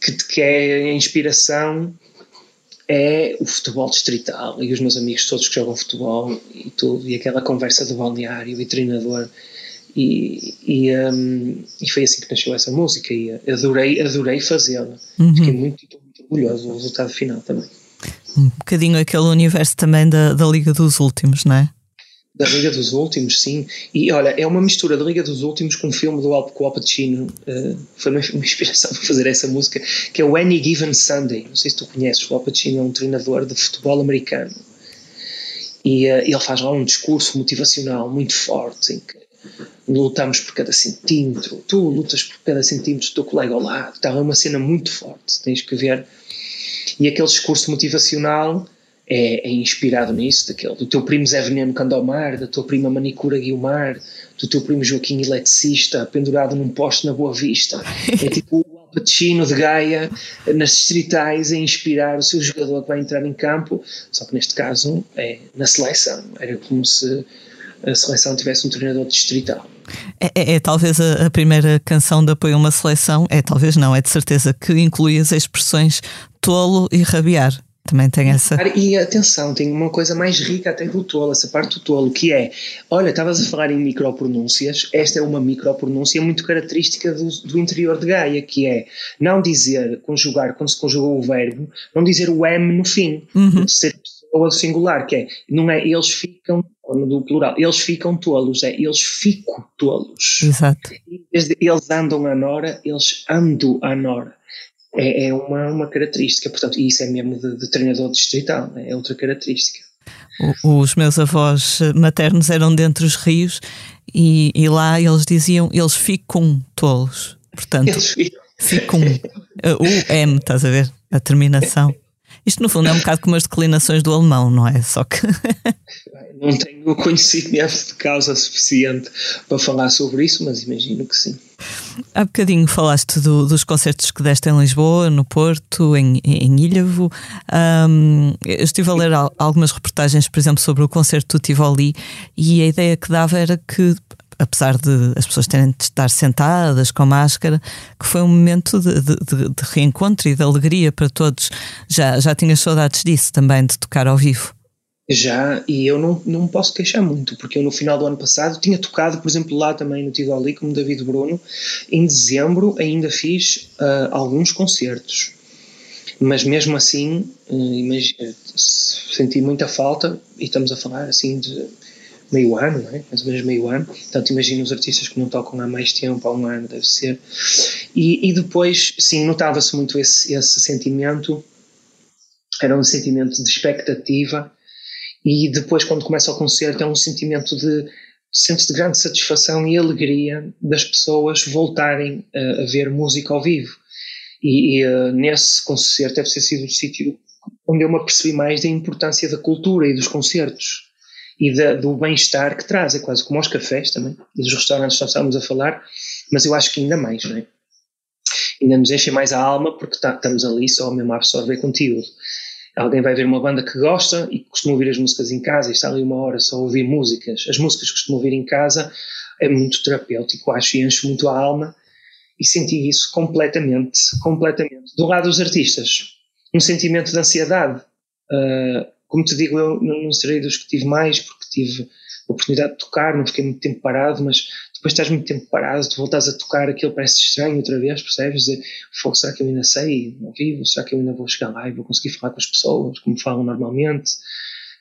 que, que é a inspiração é o futebol distrital e os meus amigos todos que jogam futebol e tudo, e aquela conversa do balneário e treinador e, e, um, e, foi assim que nasceu essa música e adorei, adorei fazê-la. Uhum. Fiquei muito, muito orgulhoso do resultado final também. Um bocadinho aquele universo também da, da Liga dos Últimos, não é? Da Liga dos Últimos, sim. E olha, é uma mistura da Liga dos Últimos com um filme do Al, Pacino. Uh, foi uma, uma inspiração para fazer essa música, que é o Any Given Sunday. Não sei se tu conheces. O Al Pacino é um treinador de futebol americano. E uh, ele faz lá um discurso motivacional muito forte, em que lutamos por cada centímetro, tu lutas por cada centímetro do teu colega ao lado, está é uma cena muito forte, tens que ver. E aquele discurso motivacional é, é, inspirado nisso, daquele, do teu primo Zé Veneno Candomar, da tua prima Manicura Guilmar, do teu primo Joaquim Eletricista, pendurado num poste na Boa Vista. É tipo o Alpatino de Gaia nas distritais a inspirar o seu jogador que vai entrar em campo, só que neste caso é na seleção. Era como se a seleção tivesse um treinador distrital. É, é, é talvez a, a, primeira canção de apoio a uma seleção, é talvez não, é de certeza que inclui as expressões tolo e rabiar. Também tem essa. E atenção, tem uma coisa mais rica até do tolo, essa parte do tolo, que é: olha, estavas a falar em micropronúncias, esta é uma micropronúncia muito característica do, do interior de Gaia, que é não dizer, conjugar, quando se conjugou o verbo, não dizer o M no fim, uhum. ser pessoa singular, que é, não é eles ficam do plural, eles ficam tolos, é eles fico tolos. Exato. Eles andam a Nora, eles andam a Nora. É, é uma, uma característica, portanto, e isso é mesmo de, de treinador distrital, é outra característica. Os meus avós maternos eram dentro dos rios e, e lá eles diziam eles ficam tolos. Portanto, eles ficam. ficam o M, estás a ver? A terminação. Isto, no fundo, é um bocado como as declinações do alemão, não é? Só que. não tenho conhecimento de causa suficiente para falar sobre isso, mas imagino que sim. Há bocadinho falaste do, dos concertos que deste em Lisboa, no Porto, em, em Ilhavo. Um, eu estive a ler algumas reportagens, por exemplo, sobre o concerto do Tivoli e a ideia que dava era que apesar de as pessoas terem de estar sentadas com máscara, que foi um momento de, de, de reencontro e de alegria para todos. Já, já tinhas saudades disso também, de tocar ao vivo? Já, e eu não, não posso queixar muito, porque eu no final do ano passado tinha tocado, por exemplo, lá também no Tivoli, como David Bruno. Em dezembro ainda fiz uh, alguns concertos, mas mesmo assim uh, senti muita falta, e estamos a falar assim de meio ano, é? mais ou menos meio ano. Portanto, imagino os artistas que não tocam há mais tempo, há um ano deve ser. E, e depois, sim, notava-se muito esse, esse sentimento, era um sentimento de expectativa, e depois, quando começa o concerto, é um sentimento de. sentes de grande satisfação e alegria das pessoas voltarem a, a ver música ao vivo. E, e uh, nesse concerto deve ter sido o sítio onde eu me apercebi mais da importância da cultura e dos concertos e da, do bem-estar que traz. É quase como aos cafés também, dos restaurantes que nós estávamos a falar, mas eu acho que ainda mais, não é? Ainda nos enche mais a alma porque tá, estamos ali só mesmo a absorver conteúdo. Alguém vai ver uma banda que gosta e costuma ouvir as músicas em casa e está ali uma hora só a ouvir músicas. As músicas que costuma ouvir em casa é muito terapêutico, acho, e enche muito a alma. E senti isso completamente, completamente. Do lado dos artistas, um sentimento de ansiedade. Uh, como te digo, eu não serei dos que tive mais, porque tive a oportunidade de tocar, não fiquei muito tempo parado, mas depois estás muito tempo parado, tu voltas a tocar, aquilo parece estranho outra vez, percebes? Dizer, fogo, será que eu ainda sei ao vivo? Será que eu ainda vou chegar lá e vou conseguir falar com as pessoas como falam normalmente?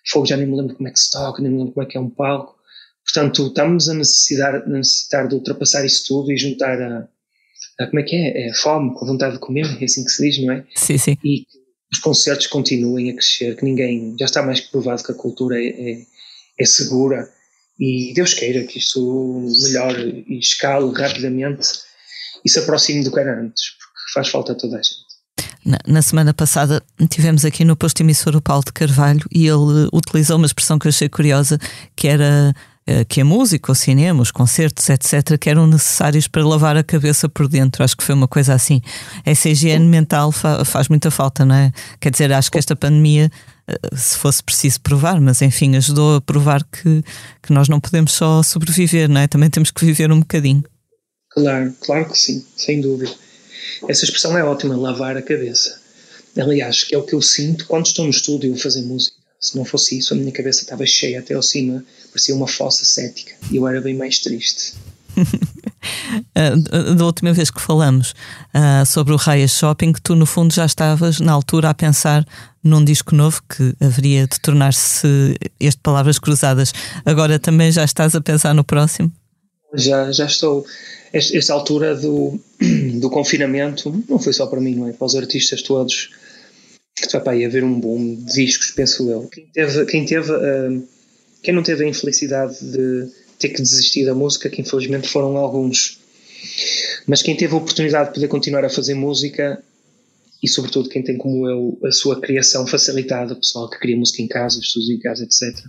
Fogo, já nem me lembro como é que se toca, nem me lembro como é que é um palco. Portanto, estamos a necessitar, a necessitar de ultrapassar isso tudo e juntar a, a, como é que é? É a fome com a vontade de comer, é assim que se diz, não é? Sim, sim. E os concertos continuem a crescer, que ninguém, já está mais que provado que a cultura é, é, é segura e Deus queira que isto melhore e escale rapidamente e se aproxime do que era antes, porque faz falta a toda a gente. Na, na, semana passada tivemos aqui no posto emissor o Paulo de Carvalho e ele utilizou uma expressão que eu achei curiosa, que era que a música, o cinema, os concertos, etc., que eram necessários para lavar a cabeça por dentro. Acho que foi uma coisa assim. Essa higiene mental fa faz muita falta, não é? Quer dizer, acho que esta pandemia se fosse preciso provar, mas enfim, ajudou a provar que, que nós não podemos só sobreviver, não é? Também temos que viver um bocadinho. Claro, claro que sim, sem dúvida. Essa expressão é ótima, lavar a cabeça. Aliás, que é o que eu sinto quando estou no estúdio a fazer música. Se não fosse isso, a minha cabeça estava cheia até ao cima, parecia uma fossa cética e eu era bem mais triste. uh, da última vez que falamos uh, sobre o Raya Shopping, tu no fundo já estavas na altura a pensar num disco novo que haveria de tornar-se este Palavras Cruzadas. Agora também já estás a pensar no próximo? Já, já estou. Esta, esta altura do, do confinamento não foi só para mim, não é? Para os artistas todos vai para aí haver um boom de discos, penso eu. Quem teve, quem teve uh, quem não teve a infelicidade de ter que desistir da música, que infelizmente foram alguns. Mas quem teve a oportunidade de poder continuar a fazer música e sobretudo quem tem como eu a sua criação facilitada, pessoal que cria música em casa, estudos em casa, etc.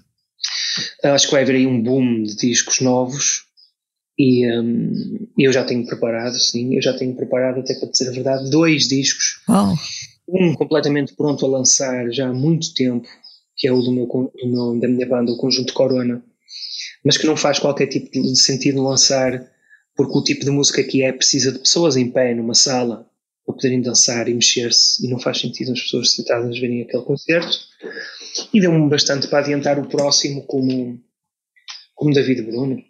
Acho que vai haver aí um boom de discos novos e um, eu já tenho preparado, sim, eu já tenho preparado, até para dizer a verdade, dois discos. Um completamente pronto a lançar já há muito tempo, que é o do meu, do meu, da minha banda, o Conjunto Corona, mas que não faz qualquer tipo de sentido lançar, porque o tipo de música que é precisa de pessoas em pé numa sala para poderem dançar e mexer-se, e não faz sentido as pessoas sentadas verem aquele concerto. E deu-me bastante para adiantar o próximo, como, como David Bruno.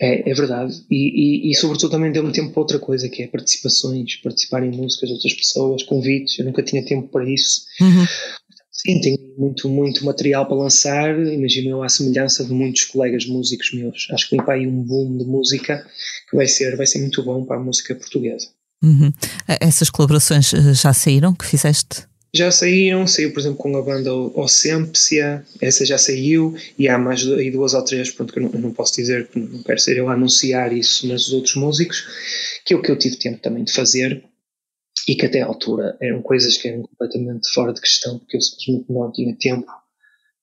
É, é verdade. E, e, e, sobretudo também deu-me tempo para outra coisa, que é participações, participar em músicas de outras pessoas, convites. Eu nunca tinha tempo para isso. Uhum. Sim, tenho muito, muito material para lançar. Imagino eu à semelhança de muitos colegas músicos meus. Acho que vem para aí um boom de música que vai ser, vai ser muito bom para a música portuguesa. Uhum. Essas colaborações eh, já saíram que fizeste? Já saíram, saiu por exemplo com a banda Ossempsia, essa já saiu, e há mais aí duas ou três, pronto, que eu não, eu não, posso dizer, que não quero ser eu a anunciar isso, mas os outros músicos, que é o que eu tive tempo também de fazer, e que até à altura eram coisas que eram completamente fora de questão, porque eu simplesmente não tinha tempo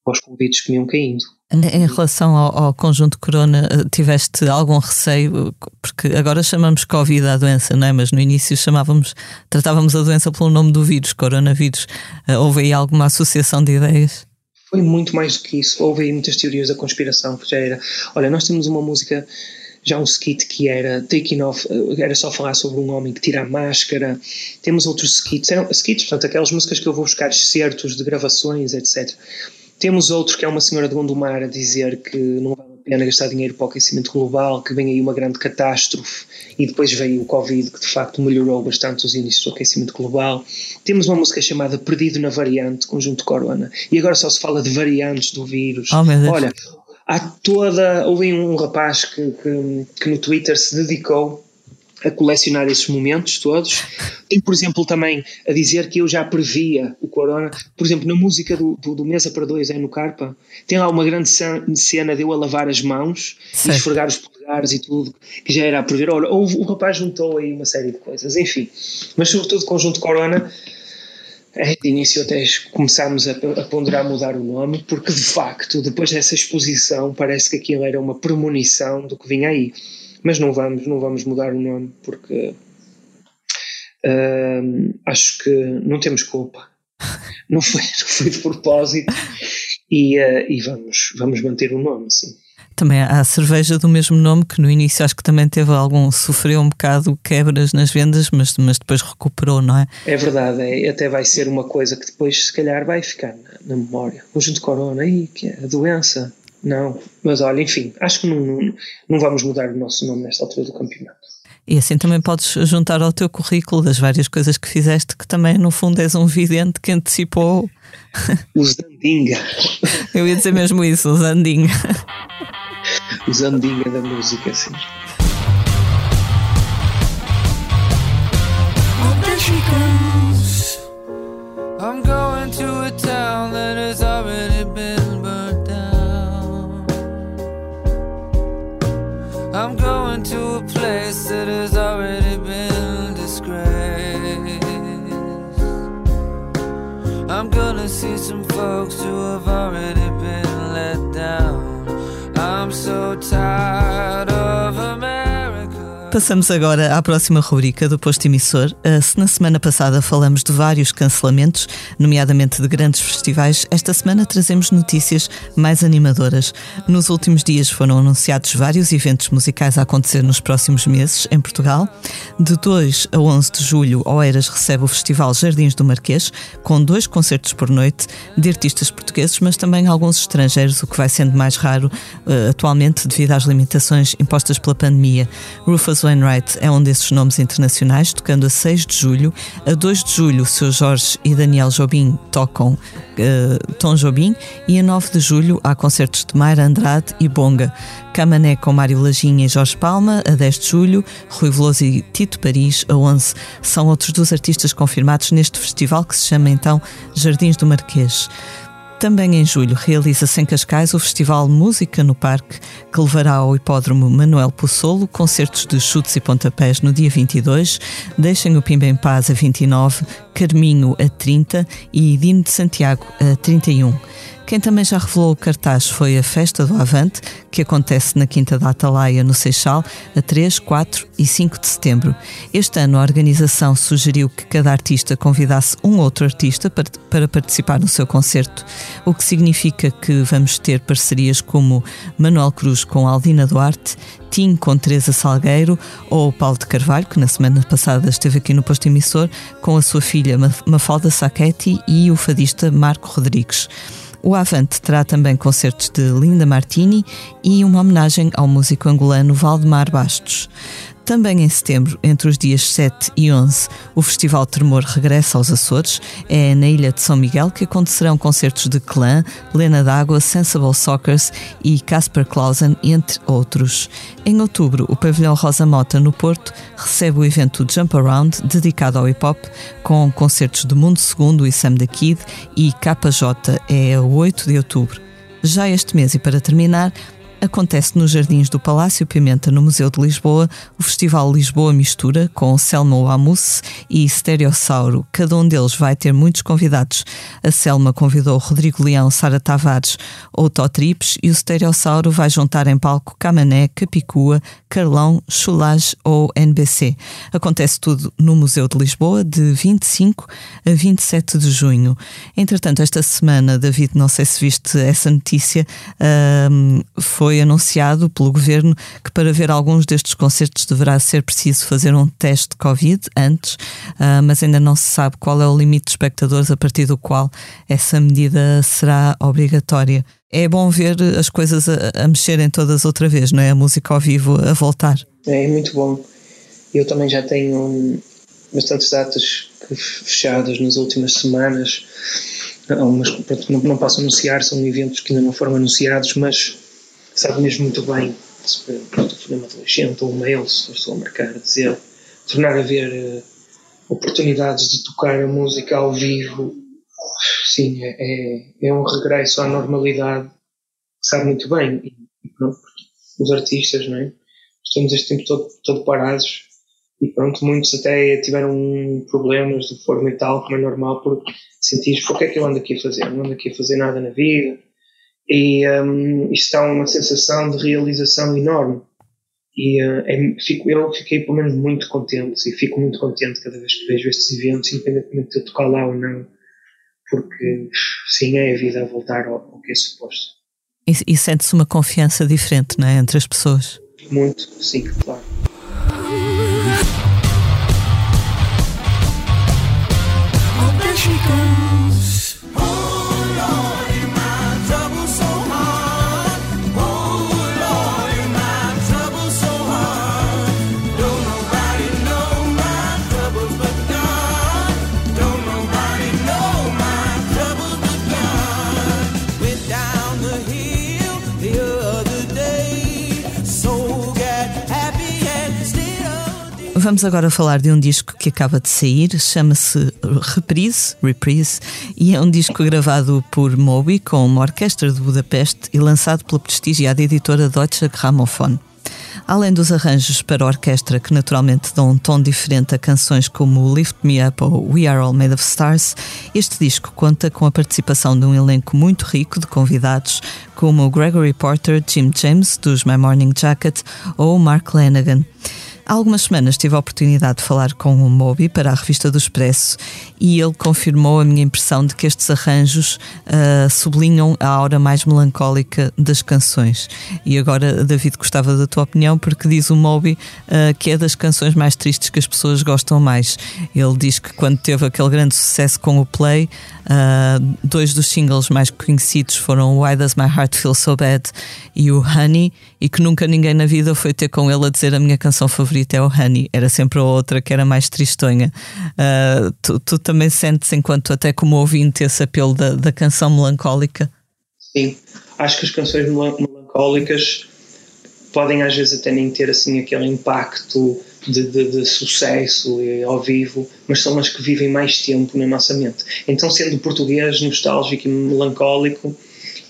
para os convites que me iam caindo. Em relação ao, ao, conjunto Corona, eh, tiveste algum receio? Porque agora chamamos Covid à doença, não é? Mas no início chamávamos, tratávamos a doença pelo nome do vírus, coronavírus. Eh, houve aí alguma associação de ideias? Foi muito mais do que isso. Houve aí muitas teorias da conspiração, que já era. Olha, nós temos uma música já um skit que era Taking Off, eh, era só falar sobre um homem que tira a máscara. Temos outros skits, eram skits, portanto, aquelas músicas que eu vou buscar excertos de gravações, etc. Temos outro que é uma senhora de Gondomar a dizer que não vale a pena gastar dinheiro para o aquecimento global, que vem aí uma grande catástrofe e depois veio o Covid, que de facto melhorou bastante os índices do aquecimento global. Temos uma música chamada Perdido na Variante, conjunto Corona, e agora só se fala de variantes do vírus. Oh, Olha, há toda. Houve um rapaz que, que, que, no Twitter se dedicou a colecionar esses momentos todos. Tem, por exemplo, também a dizer que eu já previa o Corona. Por exemplo, na música do, do, do Mesa para Dois, é no Carpa, tem lá uma grande cena de eu a lavar as mãos Sim. e esfregar os polegares e tudo, que já era a prever. Olha, o, o rapaz juntou aí uma série de coisas, enfim. Mas, sobretudo, conjunto Corona é, de início até começámos a, a ponderar mudar o nome, porque de facto, depois dessa exposição, parece que aquilo era uma premonição do que vinha aí. Mas não vamos, não vamos mudar o nome, porque uh, acho que não temos culpa. não foi, não foi de propósito e, uh, e vamos, vamos manter o nome, sim. Também há a cerveja do mesmo nome que no início acho que também teve algum, sofreu um bocado quebras nas vendas, mas, mas depois recuperou, não é? É verdade, é, até vai ser uma coisa que depois se calhar vai ficar na, na memória. O junto corona, aí, que é a doença. Não, mas olha, enfim, acho que não, não, não vamos mudar o nosso nome nesta altura do campeonato. E assim também podes juntar ao teu currículo das várias coisas que fizeste, que também no fundo és um vidente que antecipou. O Zandinga. Eu ia dizer mesmo isso, o Zandinga. O Zandinga da música, sim. I'm going to a town that has already I'm going to a place that has already been disgraced. I'm gonna see some folks who have already been let down. I'm so tired. Passamos agora à próxima rubrica do posto emissor. Se na semana passada falamos de vários cancelamentos, nomeadamente de grandes festivais, esta semana trazemos notícias mais animadoras. Nos últimos dias foram anunciados vários eventos musicais a acontecer nos próximos meses em Portugal. De 2 a 11 de julho, Oeiras recebe o Festival Jardins do Marquês, com dois concertos por noite de artistas portugueses, mas também alguns estrangeiros, o que vai sendo mais raro uh, atualmente devido às limitações impostas pela pandemia. Rufus Wainwright é um desses nomes internacionais, tocando a 6 de julho. A 2 de julho, o Sr. Jorge e Daniel Jobim tocam uh, Tom Jobim. E a 9 de julho, há concertos de Mayra Andrade e Bonga. Camané com Mário Lajinha e Jorge Palma, a 10 de julho. Rui Veloso e Tito Paris, a 11. São outros dos artistas confirmados neste festival que se chama então Jardins do Marquês. Também em julho realiza-se em Cascais o Festival Música no Parque, que levará ao Hipódromo Manuel Possolo concertos de chutes e pontapés no dia 22, Deixem o Pimba em Paz a 29, Carminho a 30 e Dino de Santiago a 31. Quem também já revelou o cartaz foi a Festa do Avante, que acontece na Quinta da Atalaia, no Seixal, a 3, 4 e 5 de setembro. Este ano a organização sugeriu que cada artista convidasse um outro artista para, para participar no seu concerto, o que significa que vamos ter parcerias como Manuel Cruz com Aldina Duarte, Tim com Teresa Salgueiro ou Paulo de Carvalho, que na semana passada esteve aqui no posto emissor, com a sua filha Mafalda Sacchetti e o fadista Marco Rodrigues. O Avante terá também concertos de Linda Martini e uma homenagem ao músico angolano Valdemar Bastos. Também em setembro, entre os dias 7 e 11, o Festival Tremor regressa aos Açores. É na Ilha de São Miguel que acontecerão concertos de Clã, Lena D'Água, Sensible Sockers e Casper Clausen, entre outros. Em outubro, o Pavilhão Rosa Mota, no Porto, recebe o evento Jump Around, dedicado ao hip-hop, com concertos de Mundo Segundo e Sam the Kid e KJ, é a 8 de outubro. Já este mês, e para terminar, acontece nos Jardins do Palácio Pimenta, no Museu de Lisboa, o Festival Lisboa Mistura, com Selma Wamus e Stereossauro. Cada um deles vai ter muitos convidados. A Selma convidou Rodrigo Leão, Sara Tavares ou Tó Trips e o Stereossauro vai juntar em palco Camané, Capicua, Carlão, Chulage ou NBC. Acontece tudo no Museu de Lisboa, de 25 a 27 de junho. Entretanto, esta semana, David, não sei se viste essa notícia, foi foi anunciado pelo governo que para ver alguns destes concertos deverá ser preciso fazer um teste de Covid antes, uh, mas ainda não se sabe qual é o limite de espectadores a partir do qual essa medida será obrigatória. É bom ver as coisas a, a mexerem todas outra vez, não é? A música ao vivo a voltar. É muito bom. Eu também já tenho bastantes datas fechadas nas últimas semanas. Algumas não, não posso anunciar, são eventos que ainda não foram anunciados, mas sabe mesmo muito bem se um adolescente ou um mail, se for só marcar, dizer, tornar a ver uh, oportunidades de tocar a música ao vivo, sim, é, é, é um regresso à normalidade, sabe muito bem. E, pronto, os artistas, não é? Estamos este tempo todo, todo parados e pronto, muitos até tiveram problemas de forma e tal, como é normal, por sentir, o que é que eu ando aqui a fazer? Não ando aqui a fazer nada na vida e um, isto dá uma sensação de realização enorme. E uh, é, fico, eu fiquei pelo menos muito contente e fico muito contente cada vez que vejo estes eventos, independentemente de eu tocar lá ou não. porque sim, é a vida a voltar ao, ao que é suposto. E, e sente-se uma confiança diferente, não é? Entre as pessoas. Muito, sim, claro. Vamos agora falar de um disco que acaba de sair, chama-se Reprise, Reprise, e é um disco gravado por Moby com uma orquestra de Budapeste e lançado pela prestigiada editora Deutsche Grammophon. Além dos arranjos para orquestra que naturalmente dão um tom diferente a canções como Lift Me Up ou We Are All Made of Stars, este disco conta com a participação de um elenco muito rico de convidados como Gregory Porter, Jim James dos My Morning Jacket ou Mark Lanagan. Há algumas semanas tive a oportunidade de falar com o Moby para a revista do Expresso e ele confirmou a minha impressão de que estes arranjos uh, sublinham a aura mais melancólica das canções. E agora, David, gostava da tua opinião, porque diz o Moby uh, que é das canções mais tristes que as pessoas gostam mais. Ele diz que quando teve aquele grande sucesso com o Play, uh, dois dos singles mais conhecidos foram Why Does My Heart Feel So Bad e o Honey, e que nunca ninguém na vida foi ter com ele a dizer a minha canção favorita é o Honey, era sempre a outra que era mais tristonha. tu, tu também sentes, enquanto até como ouvinte, esse apelo da, da canção melancólica? Sim, acho que as canções melancólicas podem às vezes até nem ter assim aquele impacto de, de, de, sucesso ao vivo, mas são as que vivem mais tempo na nossa mente. Então, sendo português, nostálgico e melancólico,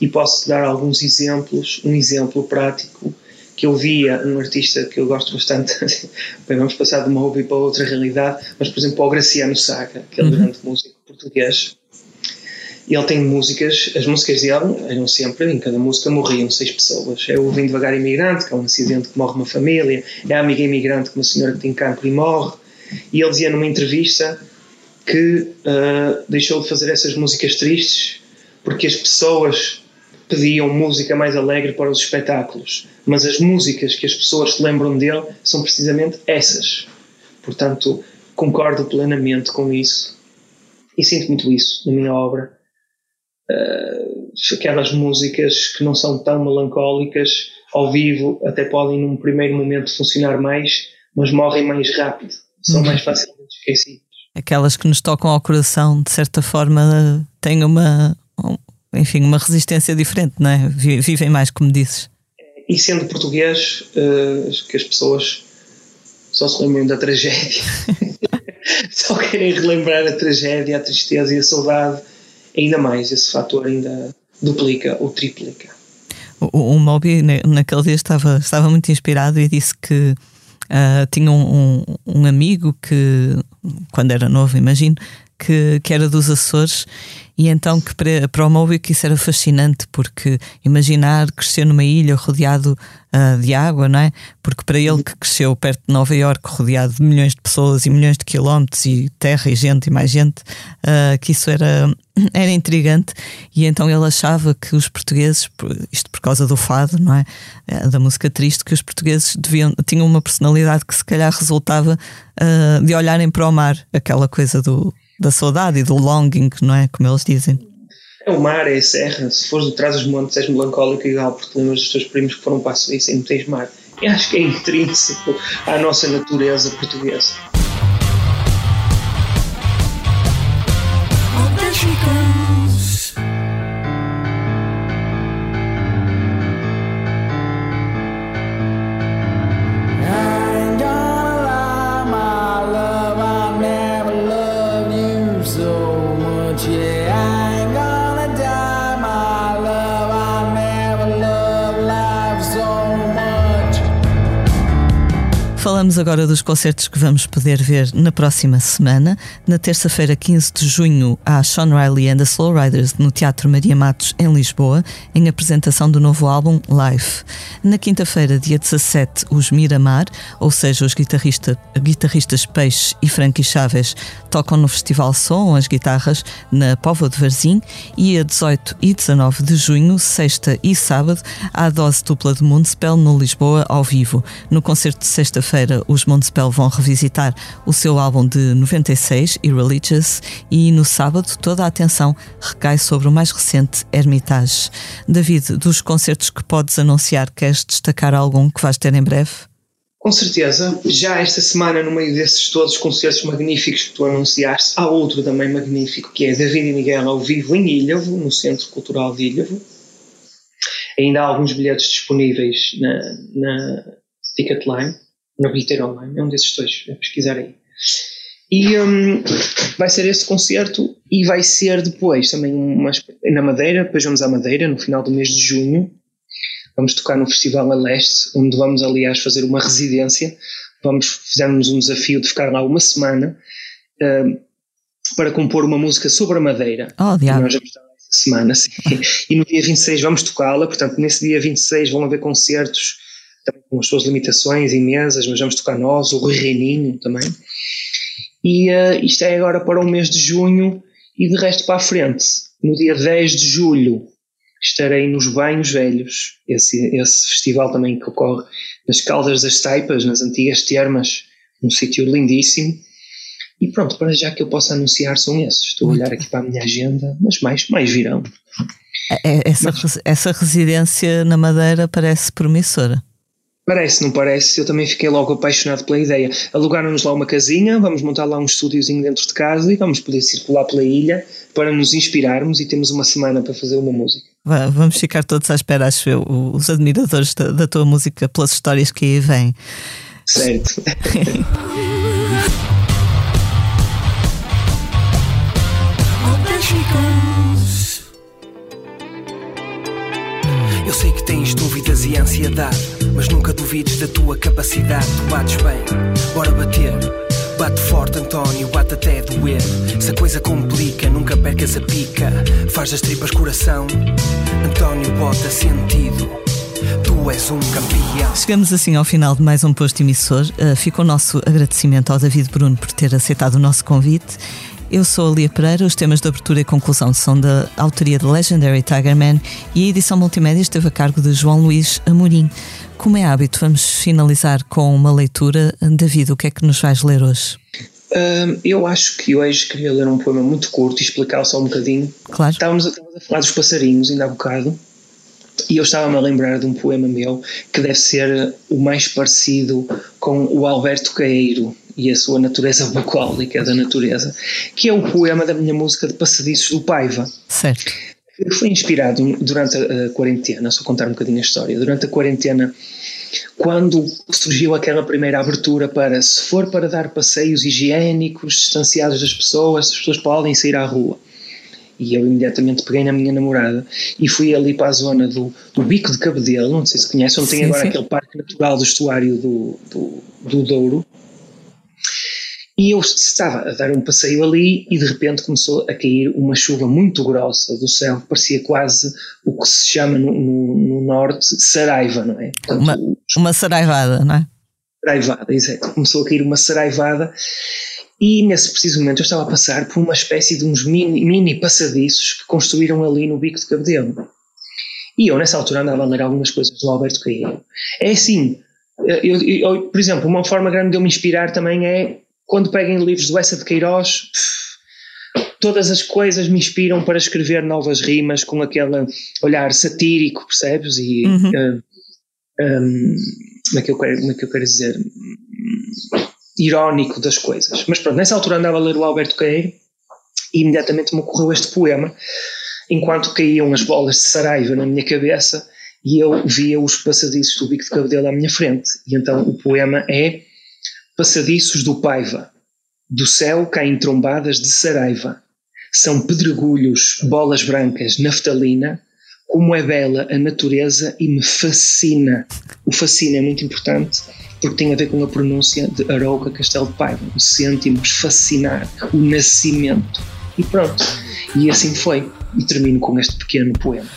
e posso dar alguns exemplos, um exemplo prático que eu via num artista que eu gosto bastante, bem, vamos passar de uma hobby para outra realidade, mas por exemplo, o Graciano Saga, que é um uhum. grande músico português, e ele tem músicas, as músicas dele eram sempre, em cada música morriam seis pessoas. É o Vim Devagar Imigrante, que é um acidente que morre uma família, é a Amiga Imigrante, que uma senhora que tem cancro e morre. E ele dizia numa entrevista que uh, deixou de fazer essas músicas tristes porque as pessoas pediam música mais alegre para os espetáculos, mas as músicas que as pessoas se lembram dele são precisamente essas. Portanto, concordo plenamente com isso e sinto muito isso na minha obra. Uh, aquelas músicas que não são tão melancólicas, ao vivo, até podem num primeiro momento funcionar mais, mas morrem mais rápido, são uhum. mais facilmente esquecidas. Aquelas que nos tocam ao coração, de certa forma, têm uma, enfim, uma resistência diferente, não é? Vivem mais, como dizes. E sendo português, uh, que as pessoas só se lembram da tragédia. só querem relembrar a tragédia, a tristeza e a saudade. Ainda mais, esse fator ainda duplica ou triplica. O, o Moby, naquele dia, estava, estava muito inspirado e disse que uh, tinha um, um, um amigo que, quando era novo, imagino, que, que era dos Açores e então que para, para o Mobic isso era fascinante, porque imaginar crescer numa ilha rodeado uh, de água, não é? Porque para ele que cresceu perto de Nova Iorque, rodeado de milhões de pessoas e milhões de quilómetros e terra e gente e mais gente, uh, que isso era, era intrigante. E então ele achava que os portugueses, isto por causa do fado, não é? Uh, da música triste, que os portugueses deviam, tinham uma personalidade que se calhar resultava de olharem para o mar, aquela coisa do da saudade e do longing, não é? Como eles dizem. É o mar, é a serra. Se fores de trás dos montes, és melancólico igual, porque lembras dos teus primos que foram para a Suíça e não tens mar. E acho que é intrínseco à nossa natureza portuguesa. Falamos agora dos concertos que vamos poder ver na próxima semana. Na terça-feira, 15 de junho, há Sean Riley and the Slow Riders no Teatro Maria Matos, em Lisboa, em apresentação do novo álbum Life. Na quinta-feira, dia 17, os Miramar, ou seja, os guitarrista, guitarristas Peixe e Frankie Chaves, tocam no Festival Som as guitarras na Póvoa de Varzim e a 18 e 19 de junho, sexta e sábado, há a dose dupla de Mundspell no Lisboa ao vivo. No concerto de sexta-feira, os Mundspell vão revisitar o seu álbum de 96, Irreligious, e no sábado toda a atenção recai sobre o mais recente Hermitage. David, dos concertos que podes anunciar, queres destacar algum que vais ter em breve? Com certeza, já esta semana, no meio desses todos os concertos magníficos que tu anunciaste, há outro também magnífico que é David e Miguel ao vivo em Ilhavo, no Centro Cultural de Ilhavo. Ainda há alguns bilhetes disponíveis na, na Ticketline, na bilheteira online, é um desses dois, é pesquisar aí. E um, vai ser esse concerto e vai ser depois também uma, na Madeira, depois vamos à Madeira no final do mês de junho. Vamos tocar no Festival a Leste, onde vamos aliás fazer uma residência. Vamos, fizemos um desafio de ficar lá uma semana um, para compor uma música sobre a Madeira. Oh, e nós vamos estar lá essa semana, sim. e no dia 26 vamos tocá-la, portanto nesse dia 26 vão haver concertos também com as suas limitações imensas, mas vamos tocar nós, o Rui Reininho também. E uh, isto é agora para o mês de junho e de resto para a frente. No dia 10 de julho estarei nos Banhos Velhos, esse, esse festival também que ocorre nas Caldas das Taipas, nas antigas termas, um sítio lindíssimo. E pronto, para já que eu posso anunciar são esses. Estou a olhar aqui para a minha agenda, mas mais, mais virão. É, essa, mas, essa residência na Madeira parece promissora. Parece, não parece? Eu também fiquei logo apaixonado pela ideia. Alugaram-nos lá uma casinha, vamos montar lá um estúdiozinho dentro de casa e vamos poder circular pela ilha para nos inspirarmos e temos uma semana para fazer uma música. Vamos ficar todos à espera, acho eu, os admiradores da, da tua música, pelas histórias que aí vêm. Certo. Eu sei que tens dúvidas e ansiedade, mas nunca duvides da tua capacidade. Tu bates bem, bora bater. Bate forte, António, bate até doer. Se a coisa complica, nunca percas a pica. Faz das tripas coração, António bota sentido. Tu és um campeão. Chegamos assim ao final de mais um posto emissor. Uh, fica o nosso agradecimento ao David Bruno por ter aceitado o nosso convite. Eu sou a Lia Pereira, os temas de abertura e conclusão são da autoria de Legendary Tigerman e a edição multimédia esteve a cargo de João Luís Amorim. Como é hábito, vamos finalizar com uma leitura. David, o que é que nos vais ler hoje? Uh, eu acho que hoje queria ler um poema muito curto e explicar só um bocadinho. Claro. Estávamos, estávamos a falar dos passarinhos ainda há bocado e eu estava-me a lembrar de um poema meu que deve ser o mais parecido com o Alberto Caeiro e a sua natureza bucólica da natureza, que é o poema da minha música de Passadiços do Paiva. Certo. Foi inspirado durante a, quarentena, só contar um bocadinho a história. Durante a quarentena, quando surgiu aquela primeira abertura para se for para dar passeios higiênicos, distanciados das pessoas, as pessoas podem sair à rua. E eu imediatamente peguei na minha namorada e fui ali para a zona do, do Bico de Cabedelo, não sei se conhece, onde sim, tem agora sim. aquele parque natural do estuário do, do, do Douro. E eu estava a dar um passeio ali e de repente começou a cair uma chuva muito grossa do céu, parecia quase o que se chama no, no, no norte saraiva, não é? Portanto, uma, uma saraivada, não é? Saraivada, exato. Começou a cair uma saraivada e nesse preciso momento eu estava a passar por uma espécie de uns mini, mini passadiços que construíram ali no bico de cabedelo. E eu nessa altura andava a ler algumas coisas do Alberto Caio. É assim, eu, eu, por exemplo, uma forma grande de eu me inspirar também é quando peguem livros do Essa de Queiroz, todas as coisas me inspiram para escrever novas rimas com aquele olhar satírico, percebes? E uhum. uh, um, como, é que eu quero, como é que eu quero dizer? Irónico das coisas. Mas pronto, nessa altura andava a ler o Alberto Queiro e imediatamente me ocorreu este poema, enquanto caíam as bolas de Saraiva na minha cabeça e eu via os passadiços do bico de cabedelo à minha frente. E então o poema é Passadiços do Paiva, do céu caem trombadas de Saraiva. São pedregulhos, bolas brancas, naftalina, como é bela a natureza e me fascina. O fascina é muito importante porque tem a ver com a pronúncia de Arouca Castelo de Paiva. O sentimos fascinar, o nascimento. E pronto. E assim foi. E termino com este pequeno poema.